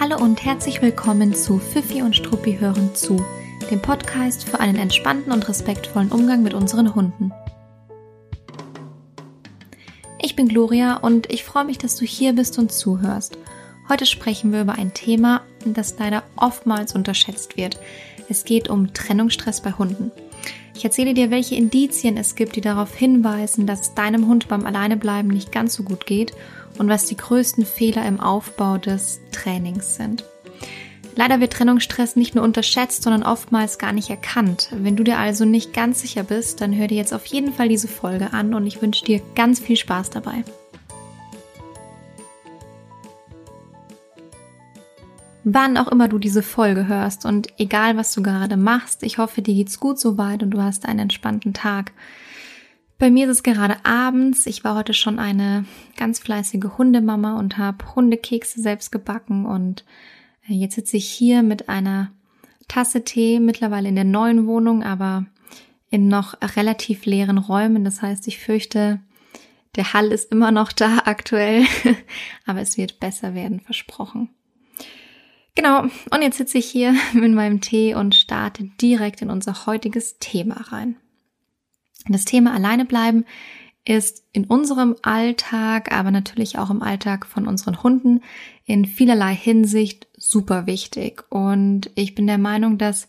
Hallo und herzlich willkommen zu Fifi und Struppi hören zu, dem Podcast für einen entspannten und respektvollen Umgang mit unseren Hunden. Ich bin Gloria und ich freue mich, dass du hier bist und zuhörst. Heute sprechen wir über ein Thema, das leider oftmals unterschätzt wird. Es geht um Trennungsstress bei Hunden. Ich erzähle dir, welche Indizien es gibt, die darauf hinweisen, dass es deinem Hund beim Alleinebleiben nicht ganz so gut geht und was die größten Fehler im Aufbau des Trainings sind. Leider wird Trennungsstress nicht nur unterschätzt, sondern oftmals gar nicht erkannt. Wenn du dir also nicht ganz sicher bist, dann hör dir jetzt auf jeden Fall diese Folge an und ich wünsche dir ganz viel Spaß dabei. Wann auch immer du diese Folge hörst und egal was du gerade machst, ich hoffe, dir geht's gut soweit und du hast einen entspannten Tag. Bei mir ist es gerade abends. Ich war heute schon eine ganz fleißige Hundemama und habe Hundekekse selbst gebacken und äh, jetzt sitze ich hier mit einer Tasse Tee, mittlerweile in der neuen Wohnung, aber in noch relativ leeren Räumen. Das heißt, ich fürchte, der Hall ist immer noch da aktuell, aber es wird besser werden, versprochen. Genau, und jetzt sitze ich hier mit meinem Tee und starte direkt in unser heutiges Thema rein. Das Thema alleine bleiben ist in unserem Alltag, aber natürlich auch im Alltag von unseren Hunden in vielerlei Hinsicht super wichtig. Und ich bin der Meinung, dass,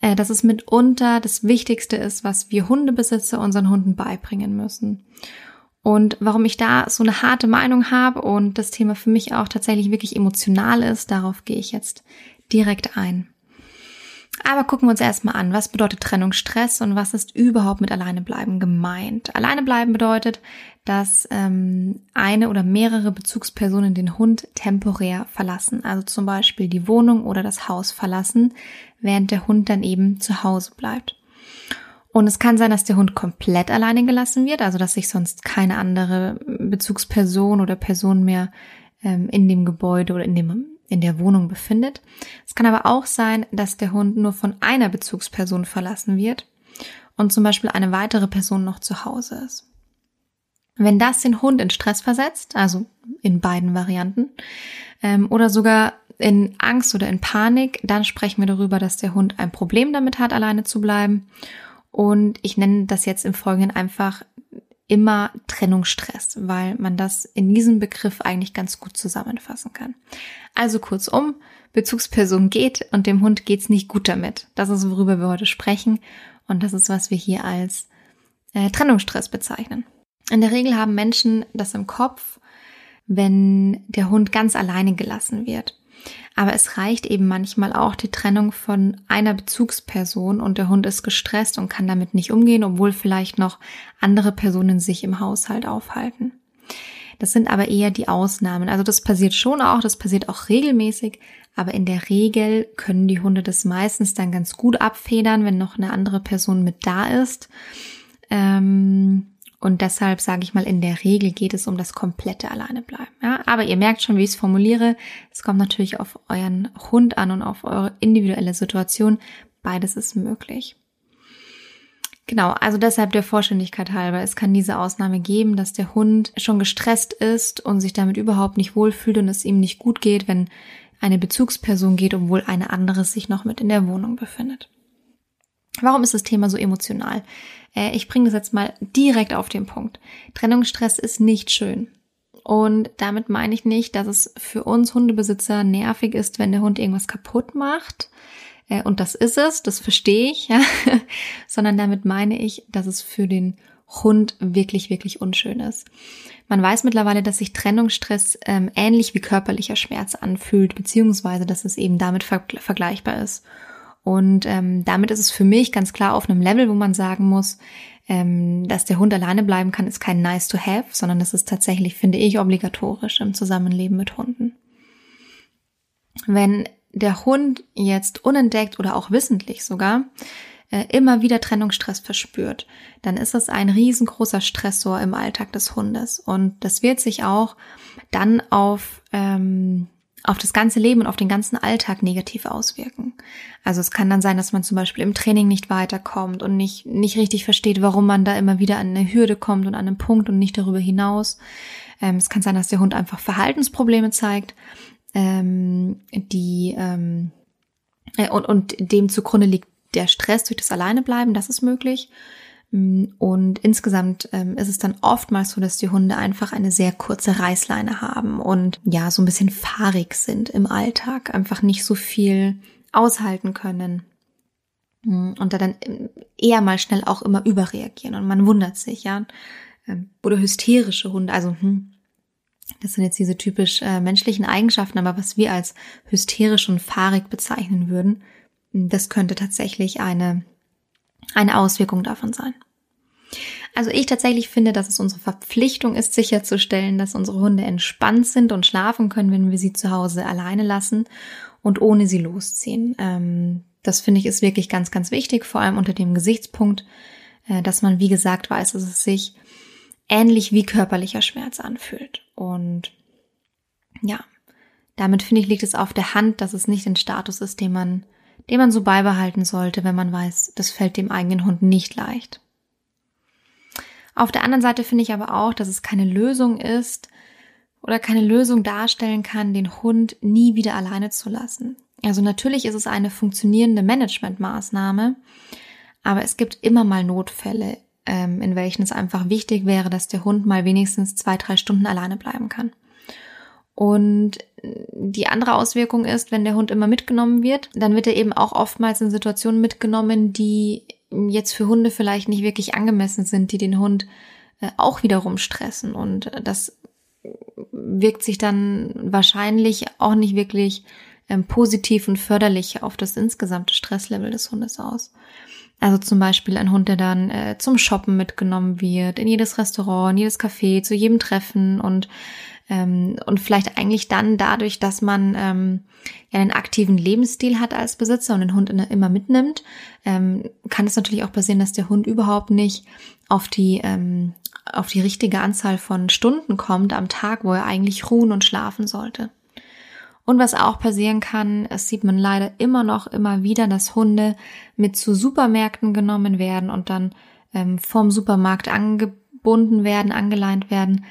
äh, dass es mitunter das Wichtigste ist, was wir Hundebesitzer unseren Hunden beibringen müssen. Und warum ich da so eine harte Meinung habe und das Thema für mich auch tatsächlich wirklich emotional ist, darauf gehe ich jetzt direkt ein. Aber gucken wir uns erstmal an, was bedeutet Trennungsstress und was ist überhaupt mit Alleinebleiben gemeint. Alleinebleiben bedeutet, dass ähm, eine oder mehrere Bezugspersonen den Hund temporär verlassen, also zum Beispiel die Wohnung oder das Haus verlassen, während der Hund dann eben zu Hause bleibt. Und es kann sein, dass der Hund komplett alleine gelassen wird, also dass sich sonst keine andere Bezugsperson oder Person mehr ähm, in dem Gebäude oder in dem in der Wohnung befindet. Es kann aber auch sein, dass der Hund nur von einer Bezugsperson verlassen wird und zum Beispiel eine weitere Person noch zu Hause ist. Wenn das den Hund in Stress versetzt, also in beiden Varianten, ähm, oder sogar in Angst oder in Panik, dann sprechen wir darüber, dass der Hund ein Problem damit hat, alleine zu bleiben. Und ich nenne das jetzt im Folgenden einfach immer Trennungsstress, weil man das in diesem Begriff eigentlich ganz gut zusammenfassen kann. Also kurzum, Bezugsperson geht und dem Hund geht's nicht gut damit. Das ist, worüber wir heute sprechen und das ist, was wir hier als äh, Trennungsstress bezeichnen. In der Regel haben Menschen das im Kopf, wenn der Hund ganz alleine gelassen wird. Aber es reicht eben manchmal auch die Trennung von einer Bezugsperson und der Hund ist gestresst und kann damit nicht umgehen, obwohl vielleicht noch andere Personen sich im Haushalt aufhalten. Das sind aber eher die Ausnahmen. Also das passiert schon auch, das passiert auch regelmäßig, aber in der Regel können die Hunde das meistens dann ganz gut abfedern, wenn noch eine andere Person mit da ist. Ähm, und deshalb sage ich mal, in der Regel geht es um das komplette Alleinebleiben. Ja? Aber ihr merkt schon, wie ich es formuliere. Es kommt natürlich auf euren Hund an und auf eure individuelle Situation. Beides ist möglich. Genau, also deshalb der Vollständigkeit halber. Es kann diese Ausnahme geben, dass der Hund schon gestresst ist und sich damit überhaupt nicht wohlfühlt und es ihm nicht gut geht, wenn eine Bezugsperson geht, obwohl eine andere sich noch mit in der Wohnung befindet. Warum ist das Thema so emotional? Äh, ich bringe das jetzt mal direkt auf den Punkt. Trennungsstress ist nicht schön. Und damit meine ich nicht, dass es für uns Hundebesitzer nervig ist, wenn der Hund irgendwas kaputt macht. Äh, und das ist es, das verstehe ich, ja. sondern damit meine ich, dass es für den Hund wirklich, wirklich unschön ist. Man weiß mittlerweile, dass sich Trennungsstress ähm, ähnlich wie körperlicher Schmerz anfühlt, beziehungsweise dass es eben damit ver vergleichbar ist. Und ähm, damit ist es für mich ganz klar auf einem Level, wo man sagen muss, ähm, dass der Hund alleine bleiben kann, ist kein nice to have, sondern das ist tatsächlich, finde ich, obligatorisch im Zusammenleben mit Hunden. Wenn der Hund jetzt unentdeckt oder auch wissentlich sogar äh, immer wieder Trennungsstress verspürt, dann ist das ein riesengroßer Stressor im Alltag des Hundes. Und das wird sich auch dann auf ähm, auf das ganze Leben und auf den ganzen Alltag negativ auswirken. Also es kann dann sein, dass man zum Beispiel im Training nicht weiterkommt und nicht, nicht richtig versteht, warum man da immer wieder an eine Hürde kommt und an einen Punkt und nicht darüber hinaus. Ähm, es kann sein, dass der Hund einfach Verhaltensprobleme zeigt. ähm, die ähm, äh, und, und dem zugrunde liegt der Stress durch das Alleinebleiben, das ist möglich. Mm, und insgesamt ähm, ist es dann oftmals so, dass die Hunde einfach eine sehr kurze Reißleine haben und ja, so ein bisschen fahrig sind im Alltag, einfach nicht so viel aushalten können. Mm, und da dann ähm, eher mal schnell auch immer überreagieren und man wundert sich, ja. Ähm, oder hysterische Hunde, also hm, das sind jetzt diese typisch äh, menschlichen Eigenschaften, aber was wir als hysterisch und fahrig bezeichnen würden, das könnte tatsächlich eine, eine Auswirkung davon sein. Also ich tatsächlich finde, dass es unsere Verpflichtung ist, sicherzustellen, dass unsere Hunde entspannt sind und schlafen können, wenn wir sie zu Hause alleine lassen und ohne sie losziehen. Ähm, das finde ich ist wirklich ganz, ganz wichtig, vor allem unter dem Gesichtspunkt, äh, dass man, wie gesagt, weiß, dass es sich ähnlich wie körperlicher Schmerz anfühlt. Und ja, damit finde ich, liegt es auf der Hand, dass es nicht ein Status ist, den man, den man so beibehalten sollte, wenn man weiß, das fällt dem eigenen Hund nicht leicht. Auf der anderen Seite finde ich aber auch, dass es keine Lösung ist oder keine Lösung darstellen kann, den Hund nie wieder alleine zu lassen. Also natürlich ist es eine funktionierende Managementmaßnahme, aber es gibt immer mal Notfälle, ähm, in welchen es einfach wichtig wäre, dass der Hund mal wenigstens zwei, drei Stunden alleine bleiben kann. Und die andere Auswirkung ist, wenn der Hund immer mitgenommen wird, dann wird er eben auch oftmals in Situationen mitgenommen, die jetzt für Hunde vielleicht nicht wirklich angemessen sind, die den Hund äh, auch wiederum stressen. Und das wirkt sich dann wahrscheinlich auch nicht wirklich ähm, positiv und förderlich auf das insgesamte Stresslevel des Hundes aus. Also zum Beispiel ein Hund, der dann äh, zum Shoppen mitgenommen wird, in jedes Restaurant, in jedes Café, zu jedem Treffen und ähm, und vielleicht eigentlich dann dadurch, dass man ähm, ja einen aktiven Lebensstil hat als Besitzer und den Hund immer mitnimmt, ähm, kann es natürlich auch passieren, dass der Hund überhaupt nicht auf die ähm, auf die richtige Anzahl von Stunden kommt am Tag, wo er eigentlich ruhen und schlafen sollte. Und was auch passieren kann, es sieht man leider immer noch immer wieder, dass Hunde mit zu Supermärkten genommen werden und dann ähm, vom Supermarkt angebunden werden, angeleint werden.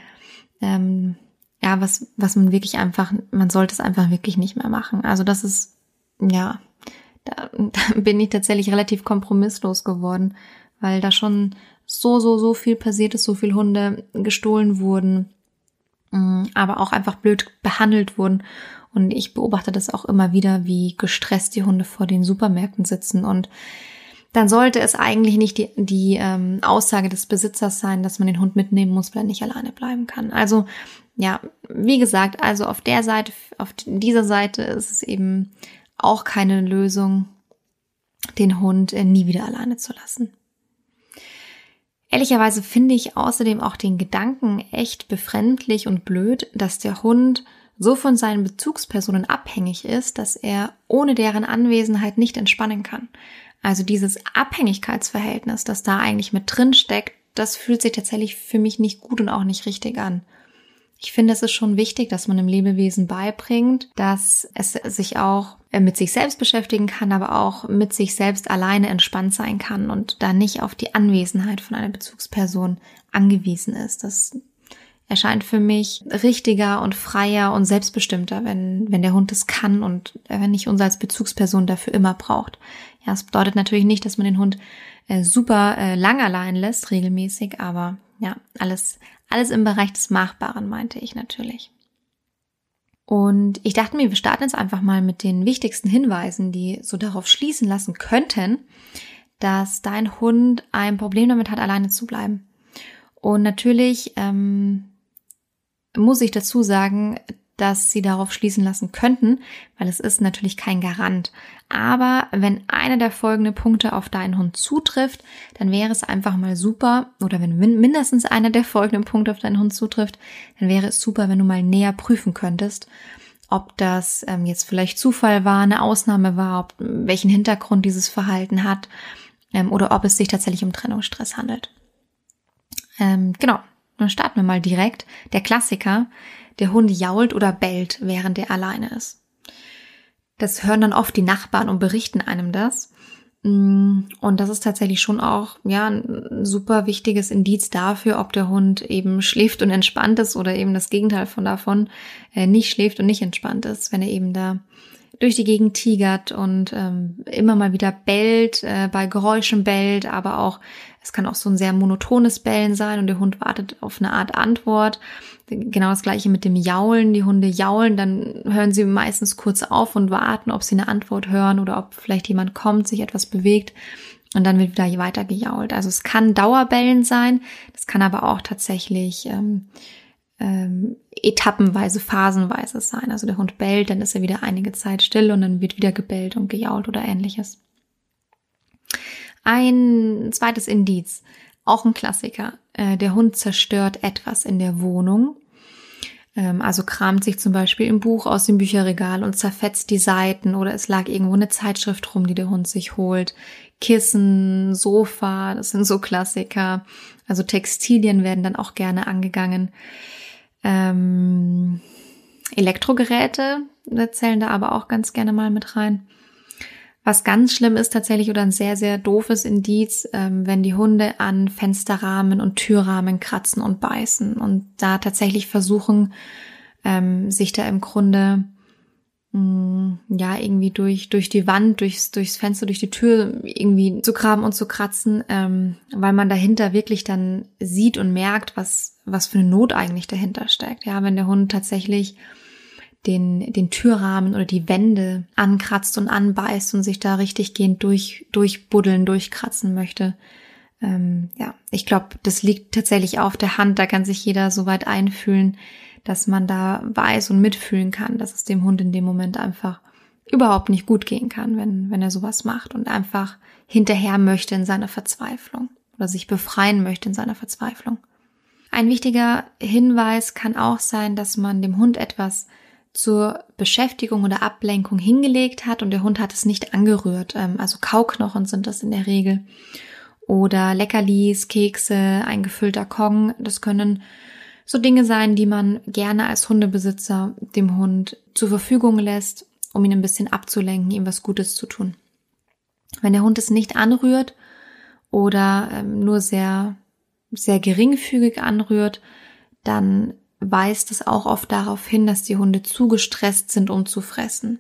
Ähm, ja, was, was man wirklich einfach, man sollte es einfach wirklich nicht mehr machen. Also das ist, ja, da, da bin ich tatsächlich relativ kompromisslos geworden, weil da schon so, so, so viel passiert ist, so viel Hunde gestohlen wurden, mm, aber auch einfach blöd behandelt wurden. Und ich beobachte das auch immer wieder, wie gestresst die Hunde vor den Supermärkten sitzen. Und dann sollte es eigentlich nicht die, die ähm, Aussage des Besitzers sein, dass man den Hund mitnehmen muss, weil er nicht alleine bleiben kann. Also ja, wie gesagt, also auf der Seite, auf dieser Seite ist es eben auch keine Lösung, den Hund äh, nie wieder alleine zu lassen. Ehrlicherweise finde ich außerdem auch den Gedanken echt befremdlich und blöd, dass der Hund so von seinen Bezugspersonen abhängig ist, dass er ohne deren Anwesenheit nicht entspannen kann. Also dieses Abhängigkeitsverhältnis, das da eigentlich mit drin steckt, das fühlt sich tatsächlich für mich nicht gut und auch nicht richtig an. Ich finde, es ist schon wichtig, dass man dem Lebewesen beibringt, dass es sich auch äh, mit sich selbst beschäftigen kann, aber auch mit sich selbst alleine entspannt sein kann und da nicht auf die Anwesenheit von einer Bezugsperson angewiesen ist. Das erscheint für mich richtiger und freier und selbstbestimmter, wenn, wenn der Hund es kann und wenn nicht uns als Bezugsperson dafür immer braucht. Ja, es bedeutet natürlich nicht, dass man den Hund äh, super äh, lang allein lässt, regelmäßig, aber ja, alles, alles im Bereich des Machbaren, meinte ich natürlich. Und ich dachte mir, wir starten jetzt einfach mal mit den wichtigsten Hinweisen, die so darauf schließen lassen könnten, dass dein Hund ein Problem damit hat, alleine zu bleiben. Und natürlich ähm, muss ich dazu sagen, dass sie darauf schließen lassen könnten, weil es ist natürlich kein Garant. Aber wenn einer der folgenden Punkte auf deinen Hund zutrifft, dann wäre es einfach mal super, oder wenn mindestens einer der folgenden Punkte auf deinen Hund zutrifft, dann wäre es super, wenn du mal näher prüfen könntest, ob das ähm, jetzt vielleicht Zufall war, eine Ausnahme war, ob, welchen Hintergrund dieses Verhalten hat ähm, oder ob es sich tatsächlich um Trennungsstress handelt. Ähm, genau, dann starten wir mal direkt. Der Klassiker, der Hund jault oder bellt, während er alleine ist. Das hören dann oft die Nachbarn und berichten einem das. Mm, und das ist tatsächlich schon auch ja ein super wichtiges Indiz dafür, ob der Hund eben schläft und entspannt ist oder eben das Gegenteil von davon äh, nicht schläft und nicht entspannt ist, wenn er eben da durch die Gegend tigert und ähm, immer mal wieder bellt, äh, bei Geräuschen bellt, aber auch es kann auch so ein sehr monotones Bellen sein und der Hund wartet auf eine Art Antwort. Genau das gleiche mit dem Jaulen. Die Hunde jaulen, dann hören sie meistens kurz auf und warten, ob sie eine Antwort hören oder ob vielleicht jemand kommt, sich etwas bewegt und dann wird wieder weiter gejault. Also es kann Dauerbellen sein, das kann aber auch tatsächlich ähm, ähm, etappenweise, phasenweise sein. Also der Hund bellt, dann ist er wieder einige Zeit still und dann wird wieder gebellt und gejault oder ähnliches. Ein zweites Indiz, auch ein Klassiker. Äh, der Hund zerstört etwas in der Wohnung. Ähm, also kramt sich zum Beispiel im Buch aus dem Bücherregal und zerfetzt die Seiten oder es lag irgendwo eine Zeitschrift rum, die der Hund sich holt. Kissen, Sofa, das sind so Klassiker. Also Textilien werden dann auch gerne angegangen. Ähm, Elektrogeräte zählen da aber auch ganz gerne mal mit rein. Was ganz schlimm ist tatsächlich oder ein sehr, sehr doofes Indiz, ähm, wenn die Hunde an Fensterrahmen und Türrahmen kratzen und beißen und da tatsächlich versuchen, ähm, sich da im Grunde ja irgendwie durch durch die Wand, durchs durchs Fenster, durch die Tür irgendwie zu graben und zu kratzen, ähm, weil man dahinter wirklich dann sieht und merkt, was was für eine Not eigentlich dahinter steckt. Ja, wenn der Hund tatsächlich den, den Türrahmen oder die Wände ankratzt und anbeißt und sich da richtig gehend durch, durchbuddeln, durchkratzen möchte. Ähm, ja, ich glaube, das liegt tatsächlich auf der Hand. Da kann sich jeder so weit einfühlen, dass man da weiß und mitfühlen kann, dass es dem Hund in dem Moment einfach überhaupt nicht gut gehen kann, wenn, wenn er sowas macht und einfach hinterher möchte in seiner Verzweiflung oder sich befreien möchte in seiner Verzweiflung. Ein wichtiger Hinweis kann auch sein, dass man dem Hund etwas zur Beschäftigung oder Ablenkung hingelegt hat und der Hund hat es nicht angerührt. Ähm, also Kauknochen sind das in der Regel. Oder Leckerlis, Kekse, ein gefüllter Kong. Das können so Dinge sein, die man gerne als Hundebesitzer dem Hund zur Verfügung lässt, um ihn ein bisschen abzulenken, ihm was Gutes zu tun. Wenn der Hund es nicht anrührt oder ähm, nur sehr, sehr geringfügig anrührt, dann weist es auch oft darauf hin, dass die Hunde zu gestresst sind, um zu fressen.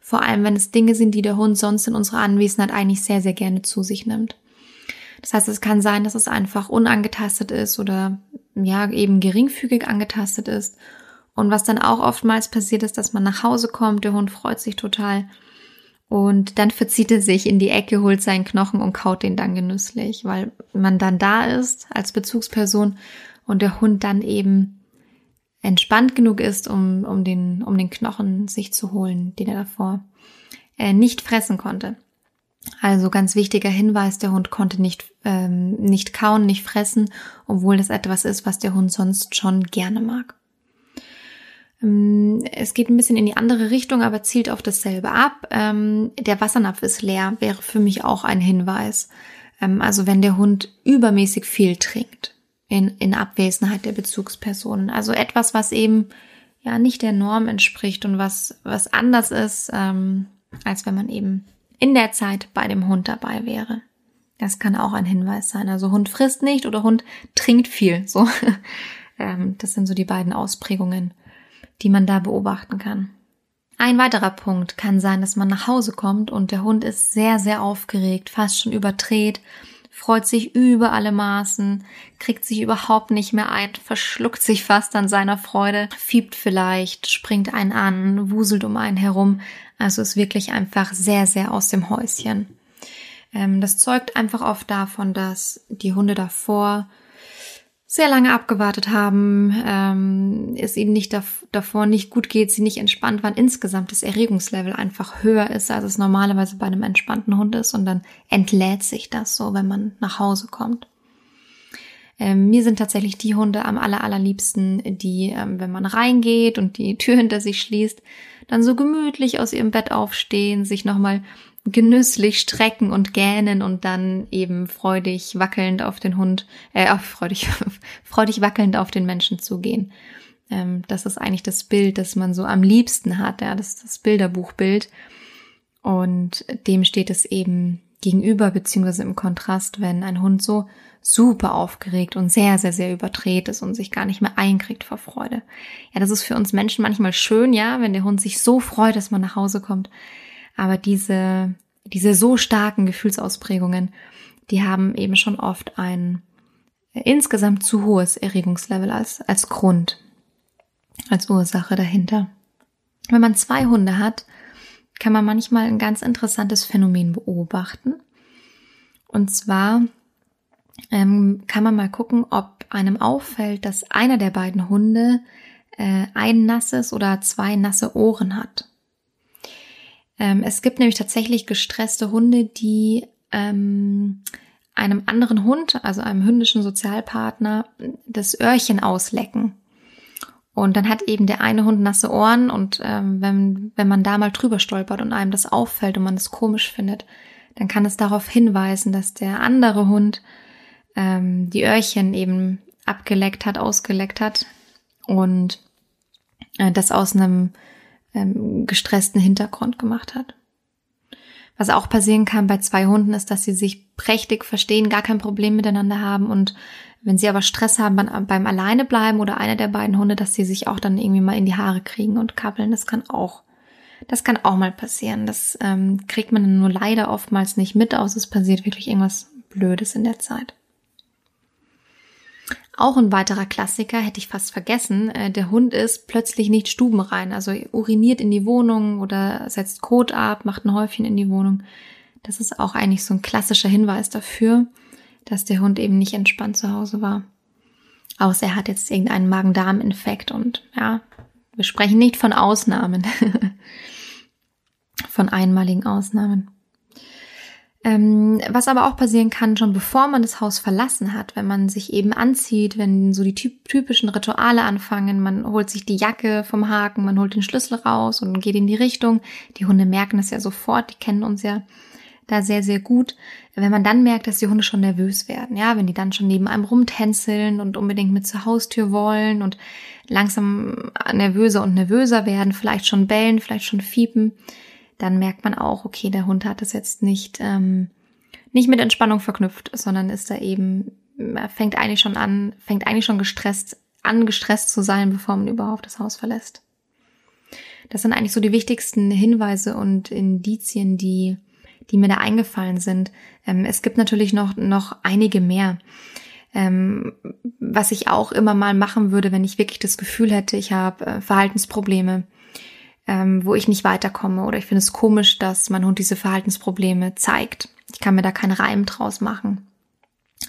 Vor allem, wenn es Dinge sind, die der Hund sonst in unserer Anwesenheit eigentlich sehr, sehr gerne zu sich nimmt. Das heißt, es kann sein, dass es einfach unangetastet ist oder ja, eben geringfügig angetastet ist. Und was dann auch oftmals passiert ist, dass man nach Hause kommt, der Hund freut sich total und dann verzieht er sich in die Ecke, holt seinen Knochen und kaut den dann genüsslich, weil man dann da ist als Bezugsperson und der Hund dann eben entspannt genug ist, um, um, den, um den Knochen sich zu holen, den er davor äh, nicht fressen konnte. Also ganz wichtiger Hinweis, der Hund konnte nicht, ähm, nicht kauen, nicht fressen, obwohl das etwas ist, was der Hund sonst schon gerne mag. Ähm, es geht ein bisschen in die andere Richtung, aber zielt auf dasselbe ab. Ähm, der Wassernapf ist leer, wäre für mich auch ein Hinweis. Ähm, also wenn der Hund übermäßig viel trinkt in, in Abwesenheit der Bezugspersonen. Also etwas, was eben ja nicht der Norm entspricht und was, was anders ist, ähm, als wenn man eben in der Zeit bei dem Hund dabei wäre. Das kann auch ein Hinweis sein. Also Hund frisst nicht oder Hund trinkt viel. So, ähm, das sind so die beiden Ausprägungen, die man da beobachten kann. Ein weiterer Punkt kann sein, dass man nach Hause kommt und der Hund ist sehr, sehr aufgeregt, fast schon überdreht freut sich über alle Maßen, kriegt sich überhaupt nicht mehr ein, verschluckt sich fast an seiner Freude, fiebt vielleicht, springt einen an, wuselt um einen herum. Also ist wirklich einfach sehr, sehr aus dem Häuschen. Ähm, das zeugt einfach oft davon, dass die Hunde davor sehr lange abgewartet haben, ähm, es ihnen nicht dav davor nicht gut geht, sie nicht entspannt waren, insgesamt das Erregungslevel einfach höher ist, als es normalerweise bei einem entspannten Hund ist und dann entlädt sich das so, wenn man nach Hause kommt. Ähm, mir sind tatsächlich die Hunde am aller, allerliebsten, die, ähm, wenn man reingeht und die Tür hinter sich schließt, dann so gemütlich aus ihrem Bett aufstehen, sich nochmal genüsslich strecken und gähnen und dann eben freudig wackelnd auf den Hund, äh, freudig, freudig wackelnd auf den Menschen zugehen. Ähm, das ist eigentlich das Bild, das man so am liebsten hat, ja, das ist das Bilderbuchbild. Und dem steht es eben, gegenüber beziehungsweise im Kontrast, wenn ein Hund so super aufgeregt und sehr, sehr, sehr überdreht ist und sich gar nicht mehr einkriegt vor Freude. Ja, das ist für uns Menschen manchmal schön, ja, wenn der Hund sich so freut, dass man nach Hause kommt. Aber diese, diese so starken Gefühlsausprägungen, die haben eben schon oft ein insgesamt zu hohes Erregungslevel als, als Grund, als Ursache dahinter. Wenn man zwei Hunde hat, kann man manchmal ein ganz interessantes Phänomen beobachten. Und zwar ähm, kann man mal gucken, ob einem auffällt, dass einer der beiden Hunde äh, ein nasses oder zwei nasse Ohren hat. Ähm, es gibt nämlich tatsächlich gestresste Hunde, die ähm, einem anderen Hund, also einem hündischen Sozialpartner, das Öhrchen auslecken. Und dann hat eben der eine Hund nasse Ohren und ähm, wenn, wenn man da mal drüber stolpert und einem das auffällt und man es komisch findet, dann kann es darauf hinweisen, dass der andere Hund ähm, die Öhrchen eben abgeleckt hat, ausgeleckt hat und äh, das aus einem ähm, gestressten Hintergrund gemacht hat. Was auch passieren kann bei zwei Hunden ist, dass sie sich prächtig verstehen, gar kein Problem miteinander haben und wenn sie aber Stress haben beim, beim alleine bleiben oder einer der beiden Hunde, dass sie sich auch dann irgendwie mal in die Haare kriegen und kappeln, das kann auch, das kann auch mal passieren. Das ähm, kriegt man nur leider oftmals nicht mit, aus es passiert wirklich irgendwas Blödes in der Zeit. Auch ein weiterer Klassiker, hätte ich fast vergessen, äh, der Hund ist plötzlich nicht stubenrein, also uriniert in die Wohnung oder setzt Kot ab, macht ein Häufchen in die Wohnung. Das ist auch eigentlich so ein klassischer Hinweis dafür, dass der Hund eben nicht entspannt zu Hause war. Außer er hat jetzt irgendeinen Magen-Darm-Infekt und ja, wir sprechen nicht von Ausnahmen, von einmaligen Ausnahmen. Ähm, was aber auch passieren kann, schon bevor man das Haus verlassen hat, wenn man sich eben anzieht, wenn so die typischen Rituale anfangen, man holt sich die Jacke vom Haken, man holt den Schlüssel raus und geht in die Richtung. Die Hunde merken das ja sofort, die kennen uns ja da sehr, sehr gut. Wenn man dann merkt, dass die Hunde schon nervös werden, ja, wenn die dann schon neben einem rumtänzeln und unbedingt mit zur Haustür wollen und langsam nervöser und nervöser werden, vielleicht schon bellen, vielleicht schon fiepen, dann merkt man auch, okay, der Hund hat das jetzt nicht, ähm, nicht mit Entspannung verknüpft, sondern ist da eben, er fängt eigentlich schon an, fängt eigentlich schon gestresst an, gestresst zu sein, bevor man überhaupt das Haus verlässt. Das sind eigentlich so die wichtigsten Hinweise und Indizien, die, die mir da eingefallen sind. Ähm, es gibt natürlich noch, noch einige mehr. Ähm, was ich auch immer mal machen würde, wenn ich wirklich das Gefühl hätte, ich habe äh, Verhaltensprobleme, ähm, wo ich nicht weiterkomme oder ich finde es komisch, dass mein Hund diese Verhaltensprobleme zeigt. Ich kann mir da keinen Reim draus machen.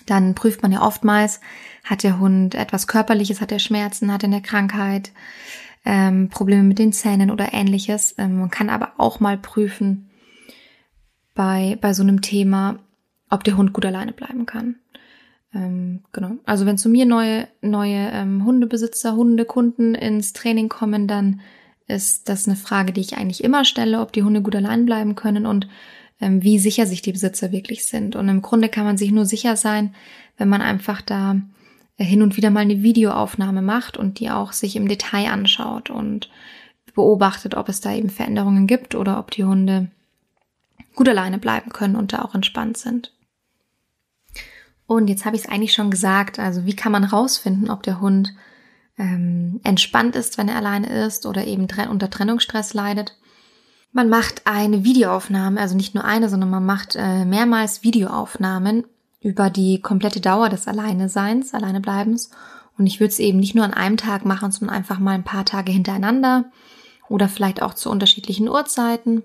Dann prüft man ja oftmals, hat der Hund etwas Körperliches, hat er Schmerzen, hat er eine Krankheit, ähm, Probleme mit den Zähnen oder ähnliches. Ähm, man kann aber auch mal prüfen bei, bei so einem Thema, ob der Hund gut alleine bleiben kann. Ähm, genau. Also wenn zu mir neue, neue ähm, Hundebesitzer, Hundekunden ins Training kommen, dann ist das eine Frage, die ich eigentlich immer stelle, ob die Hunde gut allein bleiben können und ähm, wie sicher sich die Besitzer wirklich sind. Und im Grunde kann man sich nur sicher sein, wenn man einfach da äh, hin und wieder mal eine Videoaufnahme macht und die auch sich im Detail anschaut und beobachtet, ob es da eben Veränderungen gibt oder ob die Hunde gut alleine bleiben können und da auch entspannt sind. Und jetzt habe ich es eigentlich schon gesagt, also wie kann man rausfinden, ob der Hund ähm, entspannt ist, wenn er alleine ist oder eben unter Trennungsstress leidet. Man macht eine Videoaufnahme, also nicht nur eine, sondern man macht äh, mehrmals Videoaufnahmen über die komplette Dauer des Alleineseins, Alleinebleibens. Und ich würde es eben nicht nur an einem Tag machen, sondern einfach mal ein paar Tage hintereinander oder vielleicht auch zu unterschiedlichen Uhrzeiten.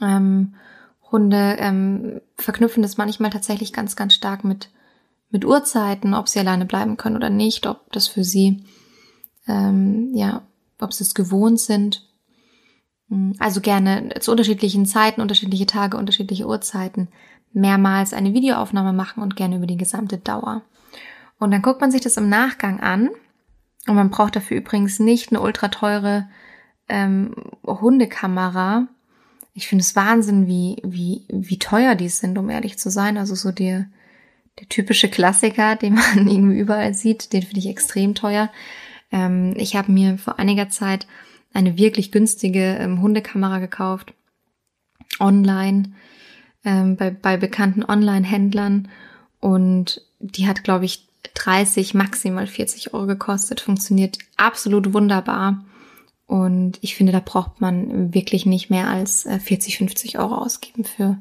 Ähm, Hunde ähm, verknüpfen das manchmal tatsächlich ganz, ganz stark mit mit Uhrzeiten, ob sie alleine bleiben können oder nicht, ob das für sie, ähm, ja, ob sie es gewohnt sind. Hm, also gerne zu unterschiedlichen Zeiten, unterschiedliche Tage, unterschiedliche Uhrzeiten mehrmals eine Videoaufnahme machen und gerne über die gesamte Dauer. Und dann guckt man sich das im Nachgang an. Und man braucht dafür übrigens nicht eine ultra teure ähm, Hundekamera. Ich finde es Wahnsinn, wie, wie, wie teuer die sind, um ehrlich zu sein. Also so die, der typische Klassiker, den man irgendwie überall sieht, den finde ich extrem teuer. Ähm, ich habe mir vor einiger Zeit eine wirklich günstige ähm, Hundekamera gekauft, online. ähm, bei, bei bekannten Online-Händlern und die hat, glaube ich, 30, maximal 40 Euro gekostet, funktioniert absolut wunderbar. Und ich finde, da braucht man wirklich nicht mehr als 40, äh, 50 Euro ausgeben für,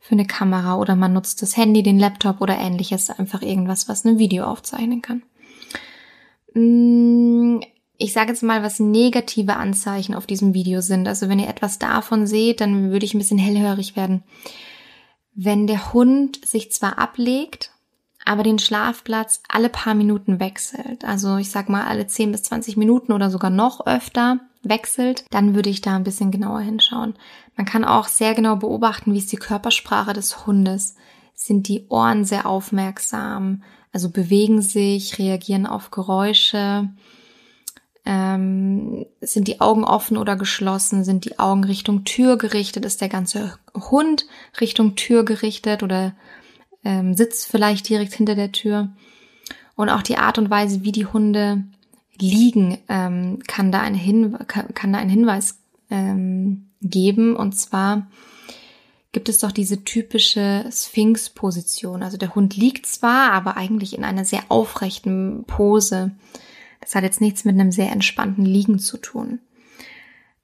für eine Kamera oder man nutzt das Handy, den Laptop oder ähnliches, einfach irgendwas, was ein Video aufzeichnen kann. Mm, ich sage jetzt mal, was negative Anzeichen auf diesem Video sind. Also wenn ihr etwas davon seht, dann würde ich ein bisschen hellhörig werden. Wenn der Hund sich zwar ablegt, aber den Schlafplatz alle paar Minuten wechselt, also ich sag mal alle 10 bis 20 Minuten oder sogar noch öfter wechselt, dann würde ich da ein bisschen genauer hinschauen. Man kann auch sehr genau beobachten, wie ist die Körpersprache des Hundes. Sind die Ohren sehr aufmerksam, also bewegen sich, reagieren auf Geräusche, ähm, sind die Augen offen oder geschlossen? Sind die Augen Richtung Tür gerichtet? Ist der ganze Hund Richtung Tür gerichtet oder ähm, sitzt vielleicht direkt hinter der Tür. Und auch die Art und Weise, wie die Hunde liegen, ähm, kann, da ein Hin kann, kann da einen Hinweis ähm, geben. Und zwar gibt es doch diese typische Sphinx-Position. Also der Hund liegt zwar, aber eigentlich in einer sehr aufrechten Pose. Das hat jetzt nichts mit einem sehr entspannten Liegen zu tun.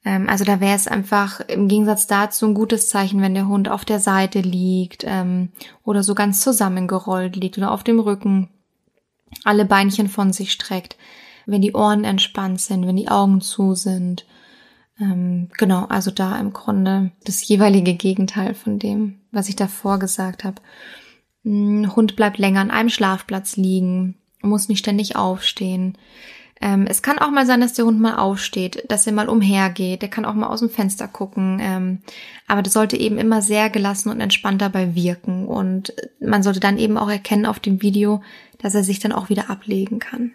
Ähm, also da wäre es einfach im Gegensatz dazu ein gutes Zeichen, wenn der Hund auf der Seite liegt ähm, oder so ganz zusammengerollt liegt oder auf dem Rücken, alle Beinchen von sich streckt, wenn die Ohren entspannt sind, wenn die Augen zu sind. Ähm, genau, also da im Grunde das jeweilige Gegenteil von dem, was ich davor gesagt habe. Ein Hund bleibt länger an einem Schlafplatz liegen, muss nicht ständig aufstehen. Ähm, es kann auch mal sein, dass der Hund mal aufsteht, dass er mal umhergeht, der kann auch mal aus dem Fenster gucken. Ähm, aber das sollte eben immer sehr gelassen und entspannt dabei wirken. Und man sollte dann eben auch erkennen auf dem Video, dass er sich dann auch wieder ablegen kann.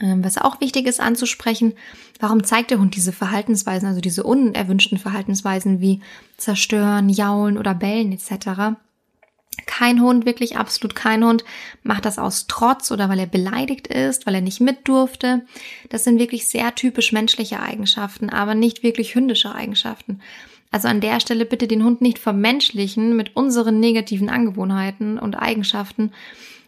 Ähm, was auch wichtig ist anzusprechen, warum zeigt der Hund diese Verhaltensweisen, also diese unerwünschten Verhaltensweisen wie zerstören, jaulen oder bellen etc. Kein Hund, wirklich absolut kein Hund, macht das aus Trotz oder weil er beleidigt ist, weil er nicht mit durfte. Das sind wirklich sehr typisch menschliche Eigenschaften, aber nicht wirklich hündische Eigenschaften. Also an der Stelle bitte den Hund nicht vermenschlichen mit unseren negativen Angewohnheiten und Eigenschaften,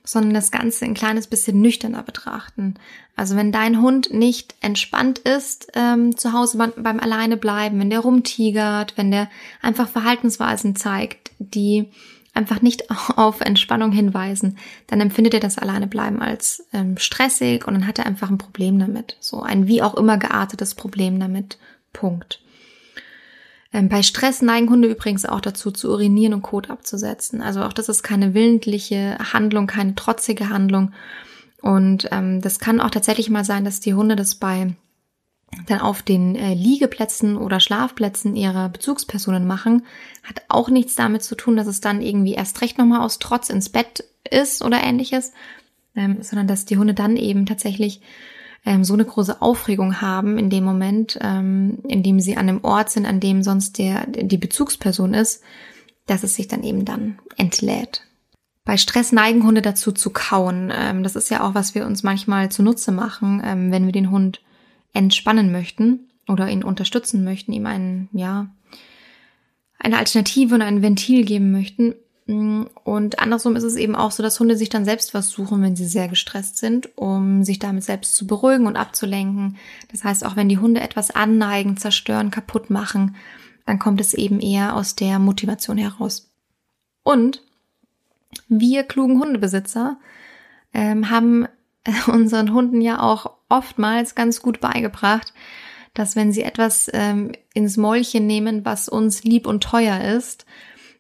sondern das Ganze ein kleines bisschen nüchterner betrachten. Also wenn dein Hund nicht entspannt ist ähm, zu Hause beim, beim Alleine bleiben, wenn der rumtigert, wenn der einfach Verhaltensweisen zeigt, die einfach nicht auf Entspannung hinweisen, dann empfindet er das alleine bleiben als ähm, stressig und dann hat er einfach ein Problem damit. So ein wie auch immer geartetes Problem damit. Punkt. Ähm, bei Stress neigen Hunde übrigens auch dazu, zu urinieren und Kot abzusetzen. Also auch das ist keine willentliche Handlung, keine trotzige Handlung. Und ähm, das kann auch tatsächlich mal sein, dass die Hunde das bei dann auf den äh, Liegeplätzen oder Schlafplätzen ihrer Bezugspersonen machen, hat auch nichts damit zu tun, dass es dann irgendwie erst recht nochmal aus Trotz ins Bett ist oder ähnliches, ähm, sondern dass die Hunde dann eben tatsächlich ähm, so eine große Aufregung haben in dem Moment, ähm, in dem sie an einem Ort sind, an dem sonst der, die Bezugsperson ist, dass es sich dann eben dann entlädt. Bei Stress neigen Hunde dazu zu kauen. Ähm, das ist ja auch, was wir uns manchmal zunutze machen, ähm, wenn wir den Hund entspannen möchten oder ihn unterstützen möchten, ihm einen, ja, eine Alternative und ein Ventil geben möchten. Und andersrum ist es eben auch so, dass Hunde sich dann selbst was suchen, wenn sie sehr gestresst sind, um sich damit selbst zu beruhigen und abzulenken. Das heißt, auch wenn die Hunde etwas anneigen, zerstören, kaputt machen, dann kommt es eben eher aus der Motivation heraus. Und wir klugen Hundebesitzer ähm, haben unseren Hunden ja auch oftmals ganz gut beigebracht, dass wenn sie etwas ähm, ins Mäulchen nehmen, was uns lieb und teuer ist,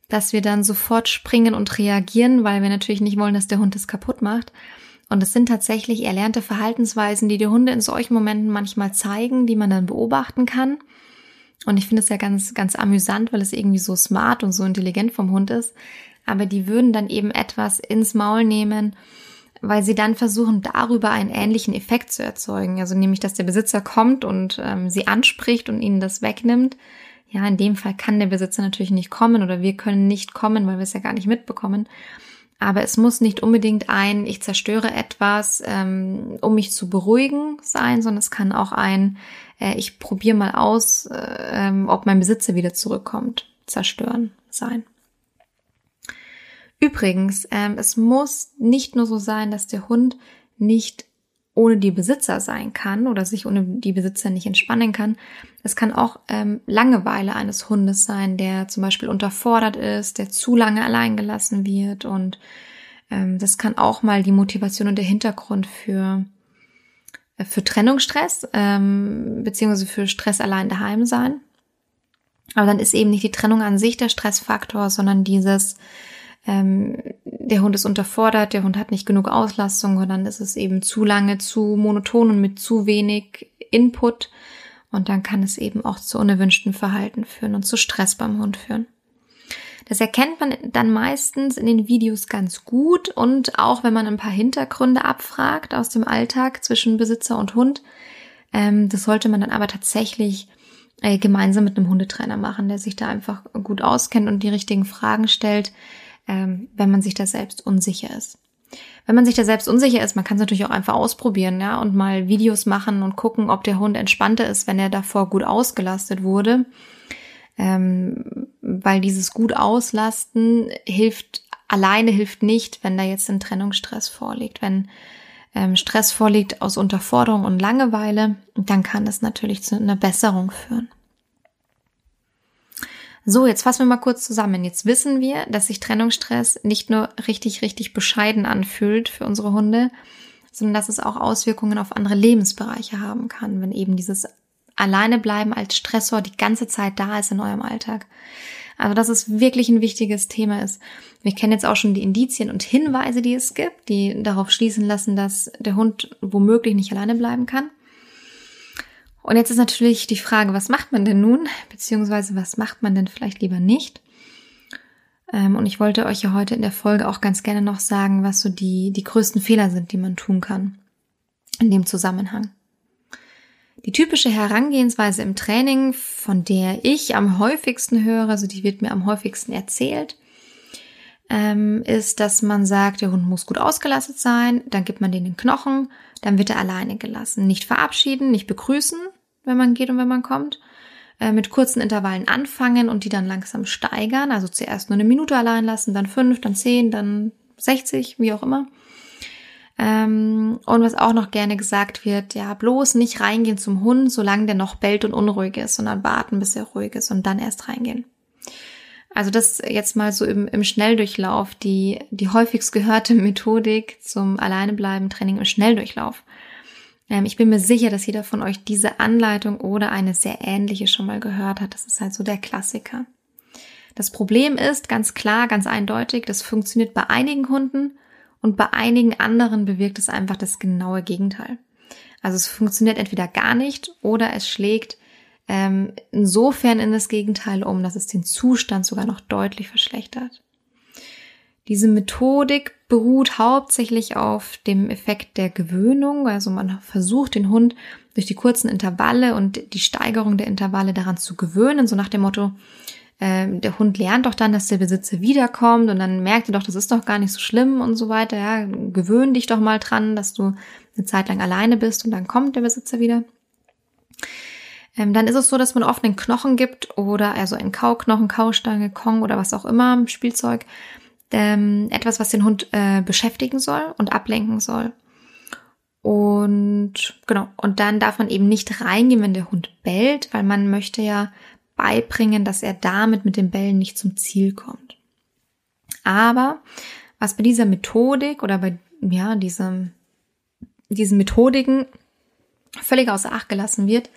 dass wir dann sofort springen und reagieren, weil wir natürlich nicht wollen, dass der Hund es kaputt macht. Und es sind tatsächlich erlernte Verhaltensweisen, die die Hunde in solchen Momenten manchmal zeigen, die man dann beobachten kann. Und ich finde es ja ganz, ganz amüsant, weil es irgendwie so smart und so intelligent vom Hund ist. Aber die würden dann eben etwas ins Maul nehmen, weil sie dann versuchen, darüber einen ähnlichen Effekt zu erzeugen. Also nämlich, dass der Besitzer kommt und ähm, sie anspricht und ihnen das wegnimmt. Ja, in dem Fall kann der Besitzer natürlich nicht kommen oder wir können nicht kommen, weil wir es ja gar nicht mitbekommen. Aber es muss nicht unbedingt ein, ich zerstöre etwas, ähm, um mich zu beruhigen sein, sondern es kann auch ein, äh, ich probiere mal aus, äh, ähm, ob mein Besitzer wieder zurückkommt, zerstören sein. Übrigens, ähm, es muss nicht nur so sein, dass der Hund nicht ohne die Besitzer sein kann oder sich ohne die Besitzer nicht entspannen kann. Es kann auch ähm, Langeweile eines Hundes sein, der zum Beispiel unterfordert ist, der zu lange allein gelassen wird und ähm, das kann auch mal die Motivation und der Hintergrund für äh, für Trennungsstress ähm, beziehungsweise für Stress allein daheim sein. Aber dann ist eben nicht die Trennung an sich der Stressfaktor, sondern dieses ähm, der Hund ist unterfordert, der Hund hat nicht genug Auslastung und dann ist es eben zu lange, zu monoton und mit zu wenig Input und dann kann es eben auch zu unerwünschten Verhalten führen und zu Stress beim Hund führen. Das erkennt man dann meistens in den Videos ganz gut und auch wenn man ein paar Hintergründe abfragt aus dem Alltag zwischen Besitzer und Hund. Ähm, das sollte man dann aber tatsächlich äh, gemeinsam mit einem Hundetrainer machen, der sich da einfach gut auskennt und die richtigen Fragen stellt, ähm, wenn man sich da selbst unsicher ist. Wenn man sich da selbst unsicher ist, man kann es natürlich auch einfach ausprobieren, ja, und mal Videos machen und gucken, ob der Hund entspannter ist, wenn er davor gut ausgelastet wurde. Ähm, weil dieses gut auslasten hilft, alleine hilft nicht, wenn da jetzt ein Trennungsstress vorliegt. Wenn ähm, Stress vorliegt aus Unterforderung und Langeweile, dann kann das natürlich zu einer Besserung führen. So, jetzt fassen wir mal kurz zusammen. Jetzt wissen wir, dass sich Trennungsstress nicht nur richtig, richtig bescheiden anfühlt für unsere Hunde, sondern dass es auch Auswirkungen auf andere Lebensbereiche haben kann, wenn eben dieses Alleine bleiben als Stressor die ganze Zeit da ist in eurem Alltag. Also, dass es wirklich ein wichtiges Thema ist. Wir kennen jetzt auch schon die Indizien und Hinweise, die es gibt, die darauf schließen lassen, dass der Hund womöglich nicht alleine bleiben kann. Und jetzt ist natürlich die Frage, was macht man denn nun? Beziehungsweise was macht man denn vielleicht lieber nicht? Ähm, und ich wollte euch ja heute in der Folge auch ganz gerne noch sagen, was so die, die größten Fehler sind, die man tun kann in dem Zusammenhang. Die typische Herangehensweise im Training, von der ich am häufigsten höre, also die wird mir am häufigsten erzählt, ähm, ist, dass man sagt, der Hund muss gut ausgelastet sein, dann gibt man den den Knochen, dann wird er alleine gelassen. Nicht verabschieden, nicht begrüßen, wenn man geht und wenn man kommt. Äh, mit kurzen Intervallen anfangen und die dann langsam steigern. Also zuerst nur eine Minute allein lassen, dann fünf, dann zehn, dann 60, wie auch immer. Ähm, und was auch noch gerne gesagt wird, ja, bloß nicht reingehen zum Hund, solange der noch bellt und unruhig ist, sondern warten, bis er ruhig ist und dann erst reingehen. Also das jetzt mal so im, im Schnelldurchlauf, die, die häufigst gehörte Methodik zum Alleinebleiben Training im Schnelldurchlauf. Ähm, ich bin mir sicher, dass jeder von euch diese Anleitung oder eine sehr ähnliche schon mal gehört hat. Das ist halt so der Klassiker. Das Problem ist ganz klar, ganz eindeutig, das funktioniert bei einigen Hunden und bei einigen anderen bewirkt es einfach das genaue Gegenteil. Also es funktioniert entweder gar nicht oder es schlägt ähm, insofern in das Gegenteil um, dass es den Zustand sogar noch deutlich verschlechtert. Diese Methodik beruht hauptsächlich auf dem Effekt der Gewöhnung, also man versucht den Hund durch die kurzen Intervalle und die Steigerung der Intervalle daran zu gewöhnen, so nach dem Motto, äh, der Hund lernt doch dann, dass der Besitzer wiederkommt und dann merkt er doch, das ist doch gar nicht so schlimm und so weiter. Ja, gewöhn dich doch mal dran, dass du eine Zeit lang alleine bist und dann kommt der Besitzer wieder. Ähm, dann ist es so, dass man oft einen Knochen gibt oder also einen Kauknochen, Kaustange, Kong oder was auch immer, Spielzeug. Ähm, etwas, was den Hund äh, beschäftigen soll und ablenken soll. Und genau, und dann darf man eben nicht reingehen, wenn der Hund bellt, weil man möchte ja beibringen, dass er damit mit dem Bellen nicht zum Ziel kommt. Aber was bei dieser Methodik oder bei ja, diesem, diesen Methodiken völlig außer Acht gelassen wird,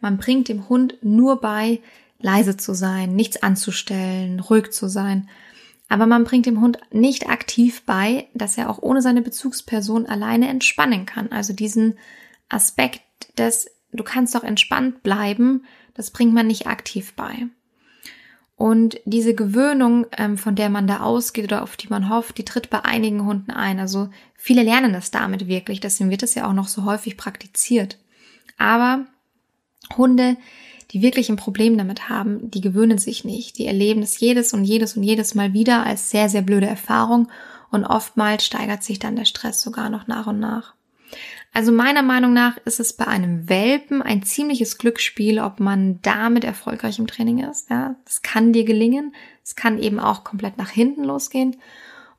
man bringt dem Hund nur bei, leise zu sein, nichts anzustellen, ruhig zu sein. Aber man bringt dem Hund nicht aktiv bei, dass er auch ohne seine Bezugsperson alleine entspannen kann. Also diesen Aspekt des, du kannst doch entspannt bleiben, das bringt man nicht aktiv bei. Und diese Gewöhnung, ähm, von der man da ausgeht oder auf die man hofft, die tritt bei einigen Hunden ein. Also viele lernen das damit wirklich, deswegen wird es ja auch noch so häufig praktiziert. Aber Hunde, die wirklich ein Problem damit haben, die gewöhnen sich nicht. Die erleben es jedes und jedes und jedes Mal wieder als sehr, sehr blöde Erfahrung und oftmals steigert sich dann der Stress sogar noch nach und nach. Also meiner Meinung nach ist es bei einem Welpen ein ziemliches Glücksspiel, ob man damit erfolgreich im Training ist. Ja, das kann dir gelingen. Es kann eben auch komplett nach hinten losgehen.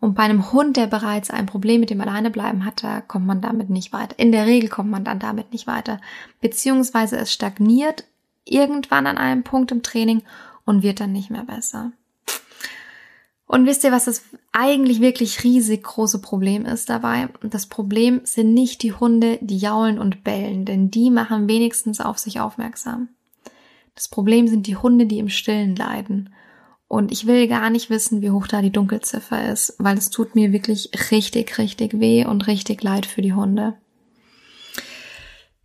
Und bei einem Hund, der bereits ein Problem mit dem Alleinebleiben hatte, kommt man damit nicht weiter. In der Regel kommt man dann damit nicht weiter. Beziehungsweise es stagniert irgendwann an einem Punkt im Training und wird dann nicht mehr besser. Und wisst ihr, was das eigentlich wirklich riesig große Problem ist dabei? Das Problem sind nicht die Hunde, die jaulen und bellen, denn die machen wenigstens auf sich aufmerksam. Das Problem sind die Hunde, die im Stillen leiden. Und ich will gar nicht wissen, wie hoch da die Dunkelziffer ist, weil es tut mir wirklich richtig, richtig weh und richtig leid für die Hunde.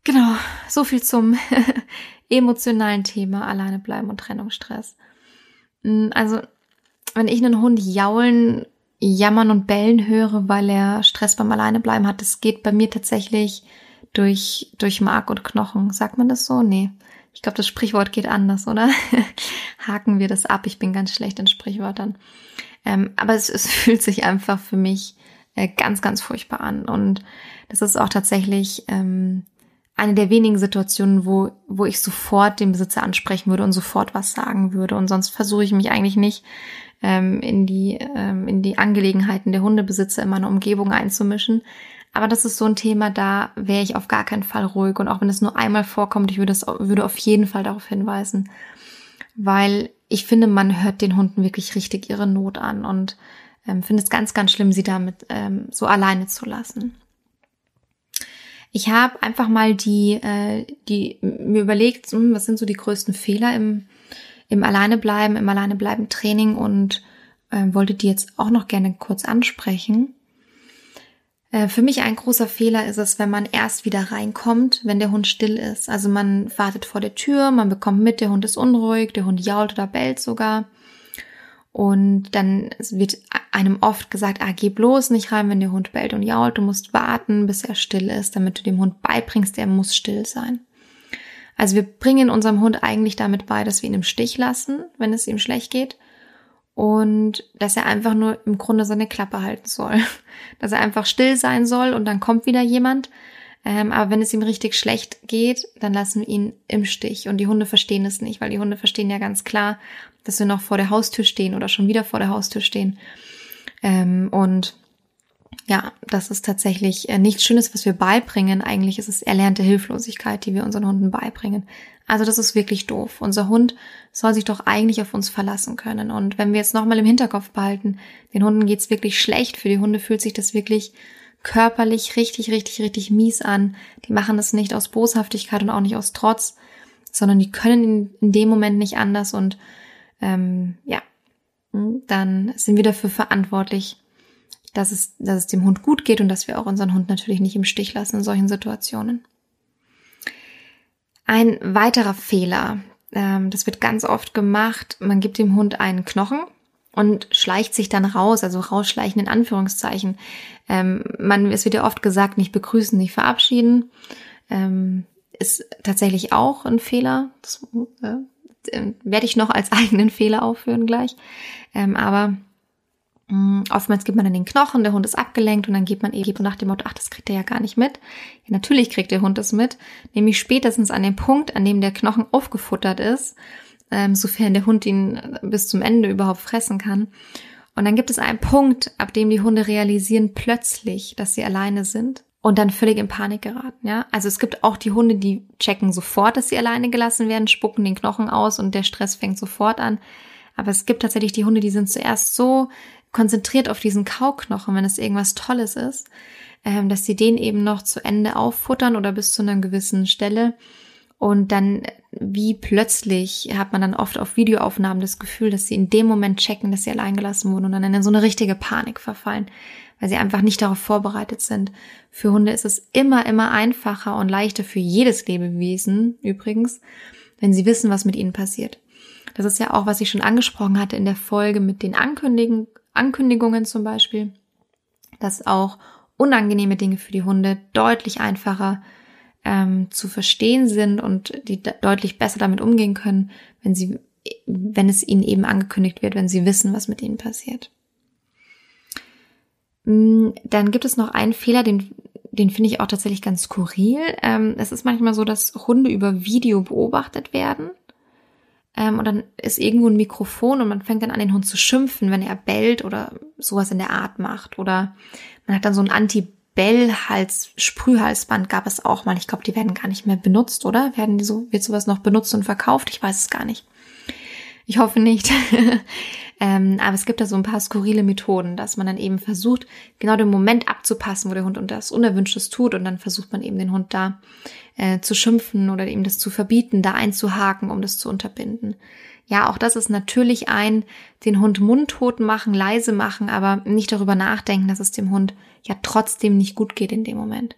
Genau, so viel zum emotionalen Thema alleine bleiben und Trennungsstress. Mm, also, wenn ich einen Hund jaulen, jammern und bellen höre, weil er Stress beim Alleinebleiben hat, das geht bei mir tatsächlich durch, durch Mark und Knochen. Sagt man das so? Nee. Ich glaube, das Sprichwort geht anders, oder? Haken wir das ab. Ich bin ganz schlecht in Sprichwörtern. Ähm, aber es, es fühlt sich einfach für mich äh, ganz, ganz furchtbar an. Und das ist auch tatsächlich ähm, eine der wenigen Situationen, wo, wo ich sofort den Besitzer ansprechen würde und sofort was sagen würde. Und sonst versuche ich mich eigentlich nicht ähm, in, die, ähm, in die Angelegenheiten der Hundebesitzer in meiner Umgebung einzumischen. Aber das ist so ein Thema, da wäre ich auf gar keinen Fall ruhig. Und auch wenn es nur einmal vorkommt, ich würde, es, würde auf jeden Fall darauf hinweisen. Weil ich finde, man hört den Hunden wirklich richtig ihre Not an und ähm, finde es ganz, ganz schlimm, sie damit ähm, so alleine zu lassen. Ich habe einfach mal die, äh, die mir überlegt, hm, was sind so die größten Fehler im, im Alleinebleiben, im Alleinebleiben Training und äh, wollte die jetzt auch noch gerne kurz ansprechen. Äh, für mich ein großer Fehler ist es, wenn man erst wieder reinkommt, wenn der Hund still ist. Also man wartet vor der Tür, man bekommt mit, der Hund ist unruhig, der Hund jault oder bellt sogar. Und dann wird einem oft gesagt, ah, geh bloß nicht rein, wenn der Hund bellt und jault. Du musst warten, bis er still ist, damit du dem Hund beibringst, er muss still sein. Also wir bringen unserem Hund eigentlich damit bei, dass wir ihn im Stich lassen, wenn es ihm schlecht geht und dass er einfach nur im Grunde seine Klappe halten soll. Dass er einfach still sein soll und dann kommt wieder jemand. Ähm, aber wenn es ihm richtig schlecht geht, dann lassen wir ihn im Stich. Und die Hunde verstehen es nicht, weil die Hunde verstehen ja ganz klar, dass wir noch vor der Haustür stehen oder schon wieder vor der Haustür stehen. Ähm, und ja, das ist tatsächlich äh, nichts Schönes, was wir beibringen. Eigentlich ist es erlernte Hilflosigkeit, die wir unseren Hunden beibringen. Also das ist wirklich doof. Unser Hund soll sich doch eigentlich auf uns verlassen können. Und wenn wir jetzt nochmal im Hinterkopf behalten, den Hunden geht's wirklich schlecht. Für die Hunde fühlt sich das wirklich körperlich richtig, richtig, richtig mies an. Die machen das nicht aus Boshaftigkeit und auch nicht aus Trotz, sondern die können in, in dem Moment nicht anders. Und ähm, ja, dann sind wir dafür verantwortlich, dass es, dass es dem Hund gut geht und dass wir auch unseren Hund natürlich nicht im Stich lassen in solchen Situationen. Ein weiterer Fehler, ähm, das wird ganz oft gemacht, man gibt dem Hund einen Knochen und schleicht sich dann raus, also rausschleichen in Anführungszeichen. Ähm, man, es wird ja oft gesagt, nicht begrüßen, nicht verabschieden. Ähm, ist tatsächlich auch ein Fehler. Das äh, werde ich noch als eigenen Fehler aufführen gleich. Ähm, aber Mm, oftmals gibt man dann den Knochen, der Hund ist abgelenkt und dann geht man eben nach dem Motto, ach, das kriegt er ja gar nicht mit. Ja, natürlich kriegt der Hund das mit, nämlich spätestens an dem Punkt, an dem der Knochen aufgefuttert ist, ähm, sofern der Hund ihn bis zum Ende überhaupt fressen kann. Und dann gibt es einen Punkt, ab dem die Hunde realisieren plötzlich, dass sie alleine sind und dann völlig in Panik geraten, ja. Also es gibt auch die Hunde, die checken sofort, dass sie alleine gelassen werden, spucken den Knochen aus und der Stress fängt sofort an. Aber es gibt tatsächlich die Hunde, die sind zuerst so konzentriert auf diesen Kauknochen, wenn es irgendwas Tolles ist, ähm, dass sie den eben noch zu Ende auffuttern oder bis zu einer gewissen Stelle. Und dann, wie plötzlich, hat man dann oft auf Videoaufnahmen das Gefühl, dass sie in dem Moment checken, dass sie allein gelassen wurden und dann in so eine richtige Panik verfallen, weil sie einfach nicht darauf vorbereitet sind. Für Hunde ist es immer, immer einfacher und leichter für jedes Lebewesen übrigens, wenn sie wissen, was mit ihnen passiert. Das ist ja auch, was ich schon angesprochen hatte in der Folge mit den Ankündigungen, Ankündigungen zum Beispiel, dass auch unangenehme Dinge für die Hunde deutlich einfacher ähm, zu verstehen sind und die deutlich besser damit umgehen können, wenn sie, wenn es ihnen eben angekündigt wird, wenn sie wissen, was mit ihnen passiert. Mm, dann gibt es noch einen Fehler, den, den finde ich auch tatsächlich ganz skurril. Ähm, es ist manchmal so, dass Hunde über Video beobachtet werden Ähm, und dann ist irgendwo ein Mikrofon und man fängt dann an, den Hund zu schimpfen, wenn er bellt oder sowas in der Art macht. Oder man hat dann so ein Anti-Bell-Hals, Sprühhalsband gab es auch mal. Ich glaube, die werden gar nicht mehr benutzt, oder? Werden die so, wird sowas noch benutzt und verkauft? Ich weiß es gar nicht. Ich hoffe nicht. ähm, aber es gibt da so ein paar skurrile Methoden, dass man dann eben versucht, genau den Moment abzupassen, wo der Hund das Unerwünschtes tut und dann versucht man eben den Hund da äh, zu schimpfen oder ihm das zu verbieten, da einzuhaken, um das zu unterbinden. Ja, auch das ist natürlich ein, den Hund mundtot machen, leise machen, aber nicht darüber nachdenken, dass es dem Hund ja trotzdem nicht gut geht in dem Moment.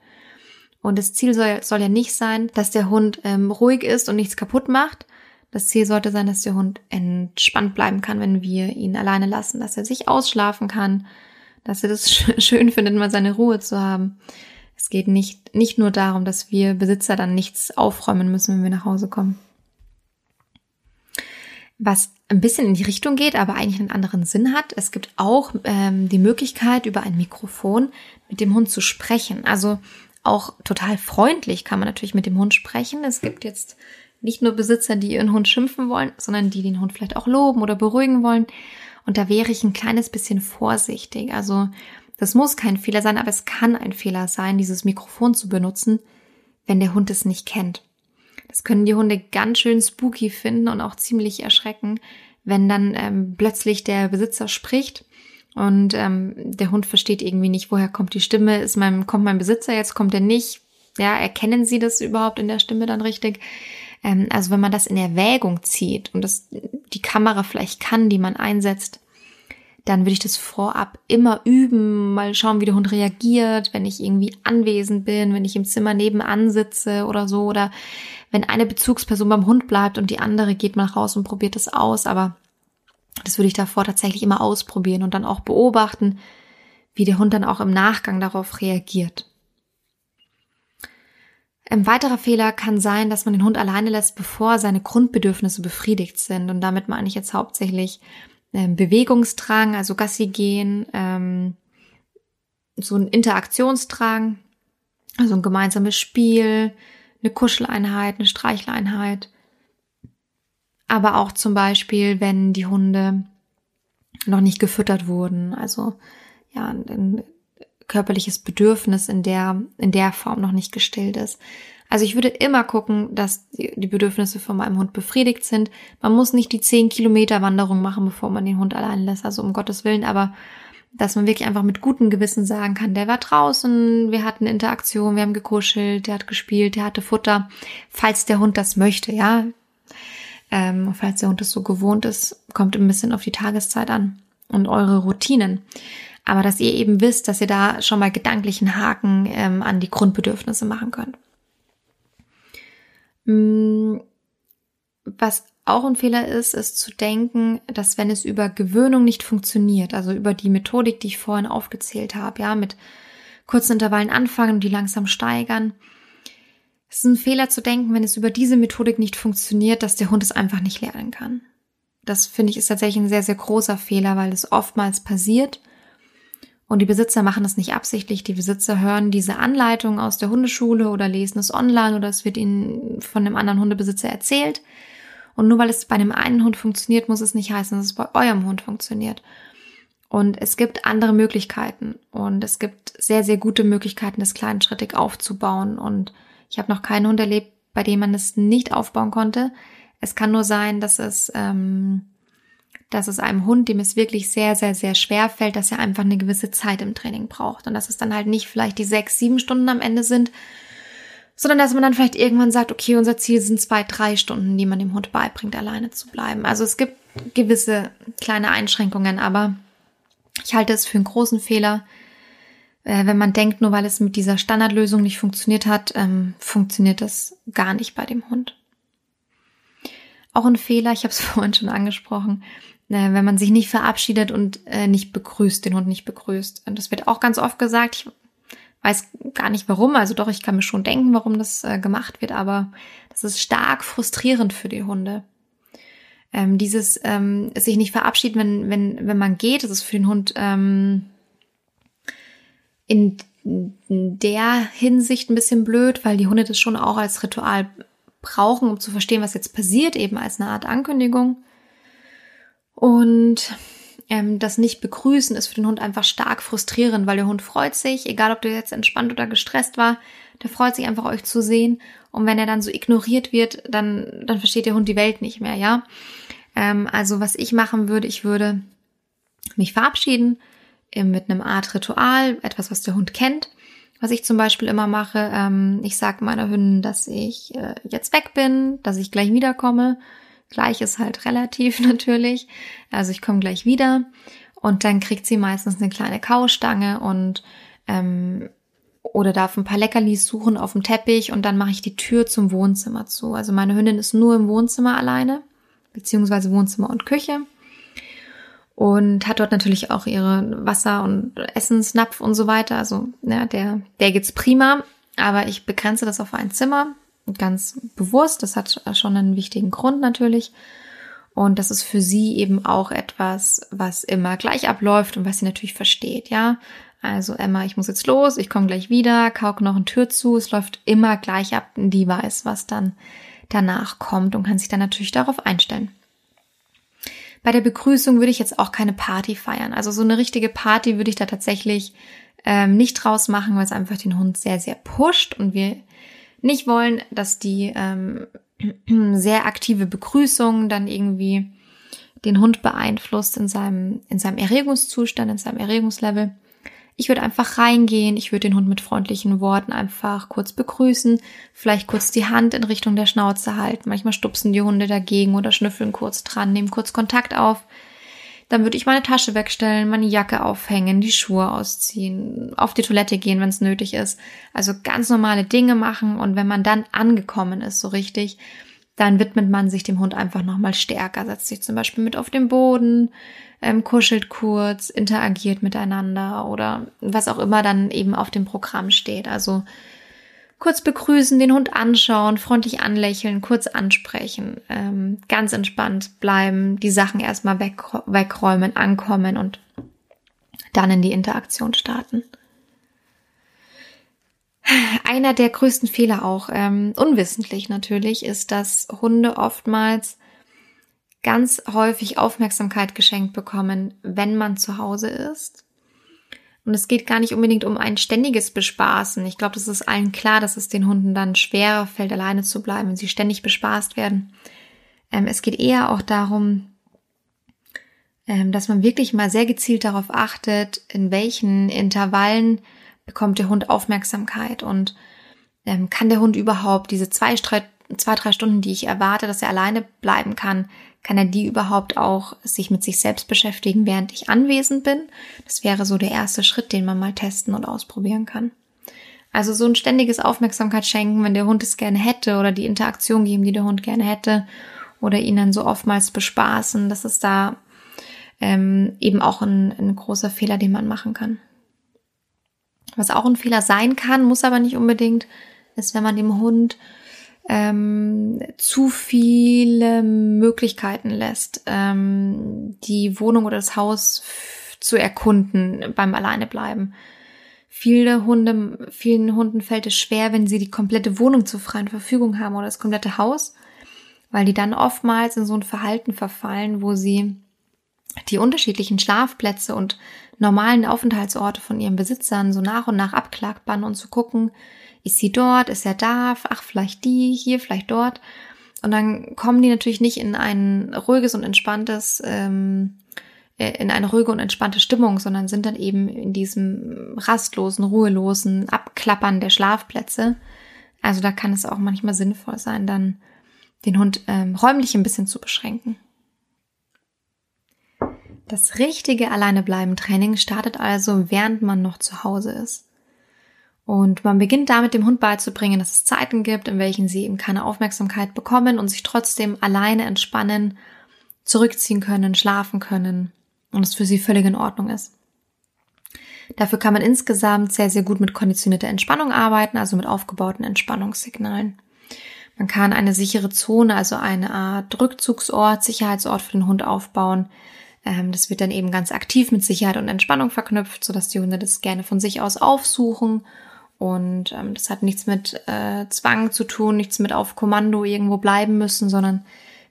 Und das Ziel soll, soll ja nicht sein, dass der Hund ähm, ruhig ist und nichts kaputt macht, das Ziel sollte sein, dass der Hund entspannt bleiben kann, wenn wir ihn alleine lassen, dass er sich ausschlafen kann, dass er das schön findet, mal seine Ruhe zu haben. Es geht nicht, nicht nur darum, dass wir Besitzer dann nichts aufräumen müssen, wenn wir nach Hause kommen. Was ein bisschen in die Richtung geht, aber eigentlich einen anderen Sinn hat. Es gibt auch ähm, die Möglichkeit, über ein Mikrofon mit dem Hund zu sprechen. Also auch total freundlich kann man natürlich mit dem Hund sprechen. Es gibt jetzt nicht nur Besitzer, die ihren Hund schimpfen wollen, sondern die den Hund vielleicht auch loben oder beruhigen wollen. Und da wäre ich ein kleines bisschen vorsichtig. Also das muss kein Fehler sein, aber es kann ein Fehler sein, dieses Mikrofon zu benutzen, wenn der Hund es nicht kennt. Das können die Hunde ganz schön spooky finden und auch ziemlich erschrecken, wenn dann ähm, plötzlich der Besitzer spricht und ähm, der Hund versteht irgendwie nicht, woher kommt die Stimme, ist mein, kommt mein Besitzer jetzt, kommt er nicht, ja, erkennen sie das überhaupt in der Stimme dann richtig? Ähm, also wenn man das in Erwägung zieht und das die Kamera vielleicht kann, die man einsetzt, dann würde ich das vorab immer üben, mal schauen, wie der Hund reagiert, wenn ich irgendwie anwesend bin, wenn ich im Zimmer nebenan sitze oder so, oder wenn eine Bezugsperson beim Hund bleibt und die andere geht mal raus und probiert es aus. Aber das würde ich davor tatsächlich immer ausprobieren und dann auch beobachten, wie der Hund dann auch im Nachgang darauf reagiert. Ein weiterer Fehler kann sein, dass man den Hund alleine lässt, bevor seine Grundbedürfnisse befriedigt sind. Und damit meine ich jetzt hauptsächlich äh, Bewegungsdrang, also Gassi gehen, ähm, so ein Interaktionsdrang, also ein gemeinsames Spiel, eine Kuscheleinheit, eine Streicheleinheit. Aber auch zum Beispiel, wenn die Hunde noch nicht gefüttert wurden, also ja, ein körperliches Bedürfnis in der, in der Form noch nicht gestillt ist. Also ich würde immer gucken, dass die Bedürfnisse von meinem Hund befriedigt sind. Man muss nicht die 10 Kilometer Wanderung machen, bevor man den Hund allein lässt, also um Gottes Willen, aber dass man wirklich einfach mit gutem Gewissen sagen kann, der war draußen, wir hatten Interaktion, wir haben gekuschelt, der hat gespielt, der hatte Futter, falls der Hund das möchte, ja. Ähm, falls der Hund das so gewohnt ist, kommt ein bisschen auf die Tageszeit an und eure Routinen aber dass ihr eben wisst, dass ihr da schon mal gedanklichen Haken ähm, an die Grundbedürfnisse machen könnt. Mm, was auch ein Fehler ist, ist zu denken, dass wenn es über Gewöhnung nicht funktioniert, also über die Methodik, die ich vorhin aufgezählt habe, ja, mit kurzen Intervallen anfangen und die langsam steigern, es ist ein Fehler zu denken, wenn es über diese Methodik nicht funktioniert, dass der Hund es einfach nicht lernen kann. Das finde ich ist tatsächlich ein sehr, sehr großer Fehler, weil es oftmals passiert und die Besitzer machen das nicht absichtlich. Die Besitzer hören diese Anleitung aus der Hundeschule oder lesen es online oder es wird ihnen von einem anderen Hundebesitzer erzählt. Und nur weil es bei einem einen Hund funktioniert, muss es nicht heißen, dass es bei eurem Hund funktioniert. Und es gibt andere Möglichkeiten und es gibt sehr, sehr gute Möglichkeiten, das kleinschrittig aufzubauen. Und ich habe noch keinen Hund erlebt, bei dem man es nicht aufbauen konnte. Es kann nur sein, dass es ähm, dass es einem Hund, dem es wirklich sehr, sehr, sehr schwer fällt, dass er einfach eine gewisse Zeit im Training braucht und dass es dann halt nicht vielleicht die sechs, sieben Stunden am Ende sind, sondern dass man dann vielleicht irgendwann sagt, okay, unser Ziel sind zwei, drei Stunden, die man dem Hund beibringt, alleine zu bleiben. Also es gibt gewisse kleine Einschränkungen, aber ich halte es für einen großen Fehler, äh, wenn man denkt, nur weil es mit dieser Standardlösung nicht funktioniert hat, ähm, funktioniert das gar nicht bei dem Hund. Auch ein Fehler, ich habe es vorhin schon angesprochen, äh, wenn man sich nicht verabschiedet und äh, nicht begrüßt, den Hund nicht begrüßt. Und das wird auch ganz oft gesagt. Ich weiß gar nicht warum, also doch, ich kann mir schon denken, warum das äh, gemacht wird, aber das ist stark frustrierend für die Hunde. Ähm, dieses ähm, sich nicht verabschieden, wenn, wenn, wenn man geht, das ist für den Hund ähm, in der Hinsicht ein bisschen blöd, weil die Hunde das schon auch als Ritual brauchen, um zu verstehen, was jetzt passiert, eben als eine Art Ankündigung. Und ähm, das nicht begrüßen ist für den Hund einfach stark frustrierend, weil der Hund freut sich, egal ob der jetzt entspannt oder gestresst war, der freut sich einfach euch zu sehen. Und wenn er dann so ignoriert wird, dann, dann versteht der Hund die Welt nicht mehr, ja. Ähm, also was ich machen würde, ich würde mich verabschieden äh, mit einem Art Ritual, etwas, was der Hund kennt. Was ich zum Beispiel immer mache, ähm, ich sage meiner Hündin, dass ich äh, jetzt weg bin, dass ich gleich wiederkomme Gleich ist halt relativ natürlich. Also ich komme gleich wieder und dann kriegt sie meistens eine kleine Kaustange und ähm, oder darf ein paar Leckerlis suchen auf dem Teppich und dann mache ich die Tür zum Wohnzimmer zu. Also meine Hündin ist nur im Wohnzimmer alleine, beziehungsweise Wohnzimmer und Küche und hat dort natürlich auch ihre Wasser- und Essensnapf und so weiter. Also ja, der, der geht's prima, aber ich begrenze das auf ein Zimmer ganz bewusst. Das hat schon einen wichtigen Grund natürlich. Und das ist für sie eben auch etwas, was immer gleich abläuft und was sie natürlich versteht, ja. Also Emma, ich muss jetzt los, ich komme gleich wieder, kauk noch eine Tür zu, es läuft immer gleich ab und die weiß, was dann danach kommt und kann sich dann natürlich darauf einstellen. Bei der Begrüßung würde ich jetzt auch keine Party feiern. Also so eine richtige Party würde ich da tatsächlich ähm, nicht draus machen, weil es einfach den Hund sehr, sehr pusht und wir nicht wollen, dass die ähm, sehr aktive Begrüßung dann irgendwie den Hund beeinflusst in seinem, in seinem Erregungszustand, in seinem Erregungslevel. Ich würde einfach reingehen, ich würde den Hund mit freundlichen Worten einfach kurz begrüßen, vielleicht kurz die Hand in Richtung der Schnauze halten. Manchmal stupsen die Hunde dagegen oder schnüffeln kurz dran, nehmen kurz Kontakt auf. Dann würde ich meine Tasche wegstellen, meine Jacke aufhängen, die Schuhe ausziehen, auf die Toilette gehen, wenn es nötig ist. Also ganz normale Dinge machen und wenn man dann angekommen ist, so richtig, dann widmet man sich dem Hund einfach nochmal stärker, setzt sich zum Beispiel mit auf den Boden, ähm, kuschelt kurz, interagiert miteinander oder was auch immer dann eben auf dem Programm steht. Also kurz begrüßen, den Hund anschauen, freundlich anlächeln, kurz ansprechen, ähm, ganz entspannt bleiben, die Sachen erstmal weg, wegräumen, ankommen und dann in die Interaktion starten. Einer der größten Fehler auch, ähm, unwissentlich natürlich, ist, dass Hunde oftmals ganz häufig Aufmerksamkeit geschenkt bekommen, wenn man zu Hause ist und es geht gar nicht unbedingt um ein ständiges Bespaßen. Ich glaube, das ist allen klar, dass es den Hunden dann schwerer fällt, alleine zu bleiben, wenn sie ständig bespaßt werden. Ähm, es geht eher auch darum, ähm, dass man wirklich mal sehr gezielt darauf achtet, in welchen Intervallen bekommt der Hund Aufmerksamkeit und ähm, kann der Hund überhaupt diese zwei, zwei, drei Stunden, die ich erwarte, dass er alleine bleiben kann, kann er die überhaupt auch sich mit sich selbst beschäftigen, während ich anwesend bin? Das wäre so der erste Schritt, den man mal testen und ausprobieren kann. Also so ein ständiges Aufmerksamkeit schenken, wenn der Hund es gerne hätte oder die Interaktion geben, die der Hund gerne hätte oder ihn dann so oftmals bespaßen, das ist da ähm, eben auch ein, ein großer Fehler, den man machen kann. Was auch ein Fehler sein kann, muss aber nicht unbedingt, ist, wenn man dem Hund ähm, zu viele Möglichkeiten lässt, ähm, die Wohnung oder das Haus zu erkunden beim Alleinebleiben. Viele Hunde, vielen Hunden fällt es schwer, wenn sie die komplette Wohnung zur freien Verfügung haben oder das komplette Haus, weil die dann oftmals in so ein Verhalten verfallen, wo sie die unterschiedlichen Schlafplätze und normalen Aufenthaltsorte von ihren Besitzern so nach und nach abklagbern und zu gucken, ist sie dort, ist er da, ach, vielleicht die, hier, vielleicht dort. Und dann kommen die natürlich nicht in ein ruhiges und entspanntes, ähm, äh, in eine ruhige und entspannte Stimmung, sondern sind dann eben in diesem rastlosen, ruhelosen Abklappern der Schlafplätze. Also da kann es auch manchmal sinnvoll sein, dann den Hund ähm, räumlich ein bisschen zu beschränken. Das richtige Alleinebleiben-Training startet also, während man noch zu Hause ist. Und man beginnt damit dem Hund beizubringen, dass es Zeiten gibt, in welchen sie eben keine Aufmerksamkeit bekommen und sich trotzdem alleine entspannen, zurückziehen können, schlafen können und es für sie völlig in Ordnung ist. Dafür kann man insgesamt sehr, sehr gut mit konditionierter Entspannung arbeiten, also mit aufgebauten Entspannungssignalen. Man kann eine sichere Zone, also eine Art Rückzugsort, Sicherheitsort für den Hund aufbauen. Ähm, das wird dann eben ganz aktiv mit Sicherheit und Entspannung verknüpft, sodass die Hunde das gerne von sich aus aufsuchen Und ähm, das hat nichts mit äh, Zwang zu tun, nichts mit auf Kommando irgendwo bleiben müssen, sondern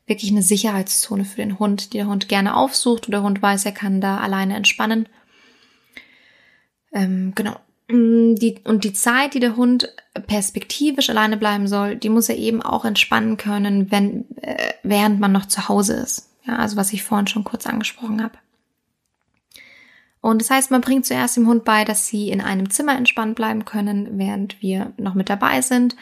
wirklich eine Sicherheitszone für den Hund, die der Hund gerne aufsucht oder der Hund weiß, er kann da alleine entspannen. Ähm, genau. Mm, die, und die Zeit, die der Hund perspektivisch alleine bleiben soll, die muss er eben auch entspannen können, wenn, äh, während man noch zu Hause ist. Ja, also was ich vorhin schon kurz angesprochen habe. Und das heißt, man bringt zuerst dem Hund bei, dass sie in einem Zimmer entspannt bleiben können, während wir noch mit dabei sind.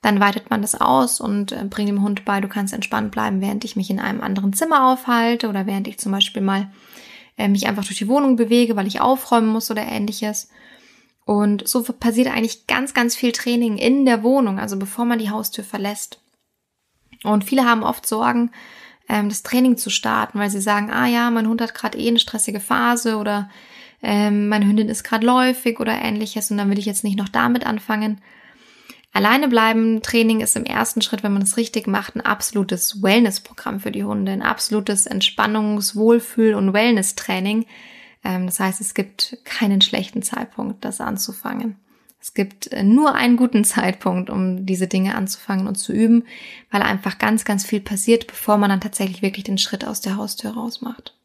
Dann weitet man das aus und äh, bringt dem Hund bei, du kannst entspannt bleiben, während ich mich in einem anderen Zimmer aufhalte oder während ich zum Beispiel mal äh, mich einfach durch die Wohnung bewege, weil ich aufräumen muss oder ähnliches. Und so passiert eigentlich ganz, ganz viel Training in der Wohnung, also bevor man die Haustür verlässt. Und viele haben oft Sorgen, ähm, das Training zu starten, weil sie sagen, ah ja, mein Hund hat gerade eh eine stressige Phase oder ähm, meine Hündin ist gerade läufig oder ähnliches und dann will ich jetzt nicht noch damit anfangen. Alleine bleiben Training ist im ersten Schritt, wenn man es richtig macht, ein absolutes Wellness-Programm für die Hunde, ein absolutes Entspannungs-, Wohlfühl- und Wellness-Training. Ähm, das heißt, es gibt keinen schlechten Zeitpunkt, das anzufangen. Es gibt äh, nur einen guten Zeitpunkt, um diese Dinge anzufangen und zu üben, weil einfach ganz, ganz viel passiert, bevor man dann tatsächlich wirklich den Schritt aus der Haustür raus macht.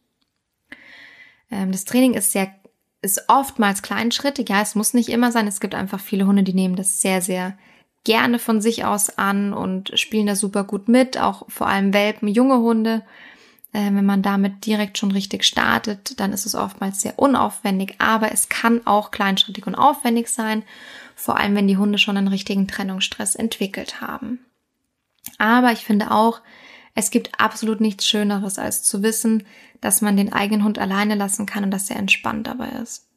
Ähm, das Training ist sehr, ist oftmals kleinschrittig. Ja, es muss nicht immer sein. Es gibt einfach viele Hunde, die nehmen das sehr, sehr gerne von sich aus an und spielen da super gut mit. Auch vor allem Welpen, junge Hunde wenn man damit direkt schon richtig startet, dann ist es oftmals sehr unaufwendig, aber es kann auch kleinschrittig und aufwendig sein, vor allem wenn die Hunde schon einen richtigen Trennungsstress entwickelt haben. Aber ich finde auch, es gibt absolut nichts Schöneres, als zu wissen, dass man den eigenen Hund alleine lassen kann und dass er entspannt dabei ist.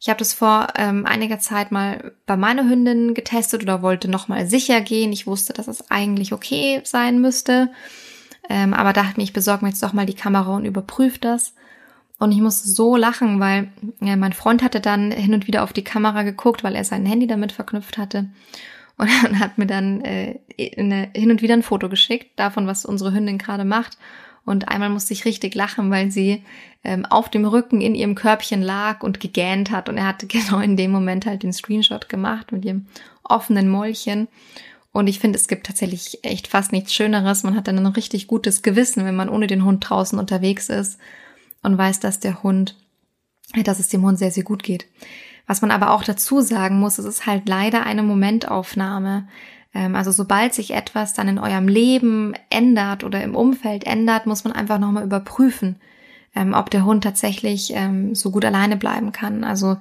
Ich habe das vor ähm, einiger Zeit mal bei meiner Hündin getestet oder wollte nochmal sicher gehen. Ich wusste, dass es eigentlich okay sein müsste. Ähm, aber dachte mir, ich besorge mir jetzt doch mal die Kamera und überprüfe das. Und ich musste so lachen, weil ja, mein Freund hatte dann hin und wieder auf die Kamera geguckt, weil er sein Handy damit verknüpft hatte. Und dann hat mir dann äh, eine, hin und wieder ein Foto geschickt davon, was unsere Hündin gerade macht. Und einmal musste ich richtig lachen, weil sie ähm, auf dem Rücken in ihrem Körbchen lag und gegähnt hat. Und er hatte genau in dem Moment halt den Screenshot gemacht mit ihrem offenen Mäulchen. Und ich finde, es gibt tatsächlich echt fast nichts Schöneres. Man hat dann ein richtig gutes Gewissen, wenn man ohne den Hund draußen unterwegs ist und weiß, dass der Hund, dass es dem Hund sehr, sehr gut geht. Was man aber auch dazu sagen muss, es ist halt leider eine Momentaufnahme. Ähm, also sobald sich etwas dann in eurem Leben ändert oder im Umfeld ändert, muss man einfach nochmal überprüfen, ähm, ob der Hund tatsächlich ähm, so gut alleine bleiben kann. Also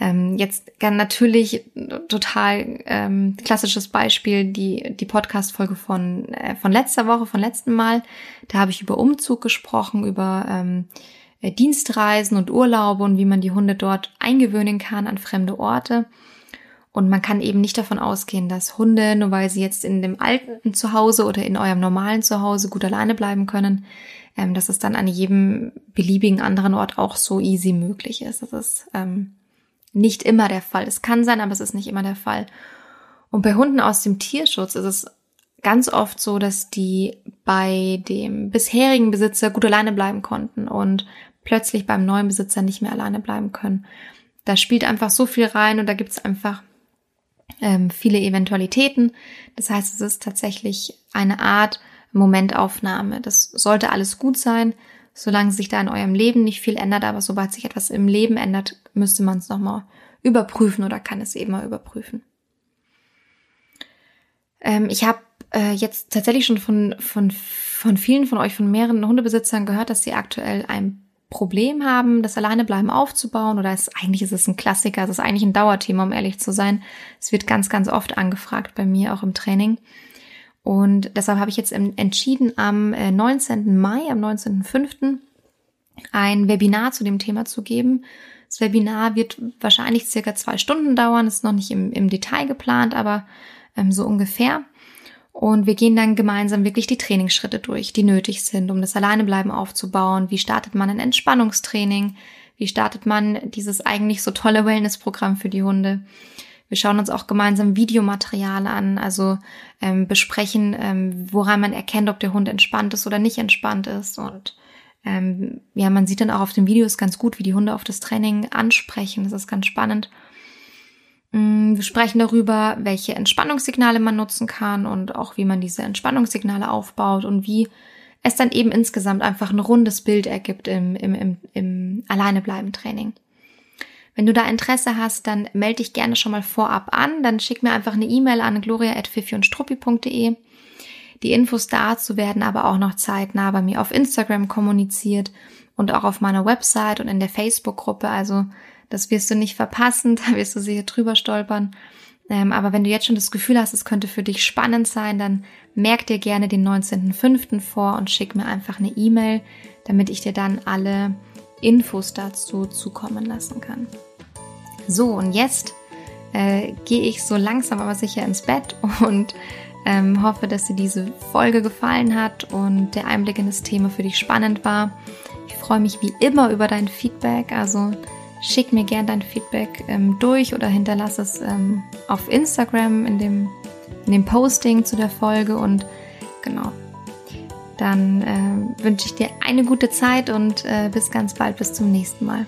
ähm, jetzt natürlich total ähm, klassisches Beispiel die die Podcast-Folge von äh, von letzter Woche, von letzten Mal. Da habe ich über Umzug gesprochen, über ähm, äh, Dienstreisen und Urlaube und wie man die Hunde dort eingewöhnen kann an fremde Orte. Und man kann eben nicht davon ausgehen, dass Hunde, nur weil sie jetzt in dem alten Zuhause oder in eurem normalen Zuhause gut alleine bleiben können, ähm, dass es dann an jedem beliebigen anderen Ort auch so easy möglich ist. Das ist ähm, nicht immer der Fall. Es kann sein, aber es ist nicht immer der Fall. Und bei Hunden aus dem Tierschutz ist es ganz oft so, dass die bei dem bisherigen Besitzer gut alleine bleiben konnten und plötzlich beim neuen Besitzer nicht mehr alleine bleiben können. Da spielt einfach so viel rein und da gibt es einfach ähm, viele Eventualitäten. Das heißt, es ist tatsächlich eine Art Momentaufnahme. Das sollte alles gut sein solange sich da in eurem Leben nicht viel ändert, aber sobald sich etwas im Leben ändert, müsste man es nochmal überprüfen oder kann es eben mal überprüfen. Ähm, ich habe äh, jetzt tatsächlich schon von, von, von vielen von euch, von mehreren Hundebesitzern gehört, dass sie aktuell ein Problem haben, das Alleinebleiben aufzubauen oder es, eigentlich ist es ein Klassiker, es ist eigentlich ein Dauerthema, um ehrlich zu sein. Es wird ganz, ganz oft angefragt bei mir, auch im Training. Und deshalb habe ich jetzt entschieden, am 19. Äh, Mai, am 19.05. ein Webinar zu dem Thema zu geben. Das Webinar wird wahrscheinlich circa zwei Stunden dauern, ist noch nicht im, im Detail geplant, aber ähm, so ungefähr. Und wir gehen dann gemeinsam wirklich die Trainingsschritte durch, die nötig sind, um das Alleinebleiben aufzubauen. Wie startet man ein Entspannungstraining? Wie startet man dieses eigentlich so tolle Wellnessprogramm für die Hunde? Wir schauen uns auch gemeinsam Videomaterial an, also ähm, besprechen, ähm, woran man erkennt, ob der Hund entspannt ist oder nicht entspannt ist. Und ähm, ja, man sieht dann auch auf den Videos ganz gut, wie die Hunde auf das Training ansprechen. Das ist ganz spannend. Mm, wir sprechen darüber, welche Entspannungssignale man nutzen kann und auch wie man diese Entspannungssignale aufbaut und wie es dann eben insgesamt einfach ein rundes Bild ergibt im, im, im, im Alleinebleiben-Training. Wenn du da Interesse hast, dann melde dich gerne schon mal vorab an. Dann schick mir einfach eine E-Mail an gloria.fifiundstruppi.de. Die Infos dazu werden aber auch noch zeitnah bei mir auf Instagram kommuniziert und auch auf meiner Website und in der Facebook-Gruppe. Also das wirst du nicht verpassen, da wirst du sicher drüber stolpern. Ähm, aber wenn du jetzt schon das Gefühl hast, es könnte für dich spannend sein, dann merk dir gerne den 19.05. vor und schick mir einfach eine E-Mail, damit ich dir dann alle Infos dazu zukommen lassen kann. So, und jetzt äh, gehe ich so langsam aber sicher ins Bett und ähm, hoffe, dass dir diese Folge gefallen hat und der Einblick in das Thema für dich spannend war. Ich freue mich wie immer über dein Feedback, also schick mir gern dein Feedback ähm, durch oder hinterlass es ähm, auf Instagram in dem, in dem Posting zu der Folge und genau. Dann äh, wünsche ich dir eine gute Zeit und äh, bis ganz bald, bis zum nächsten Mal.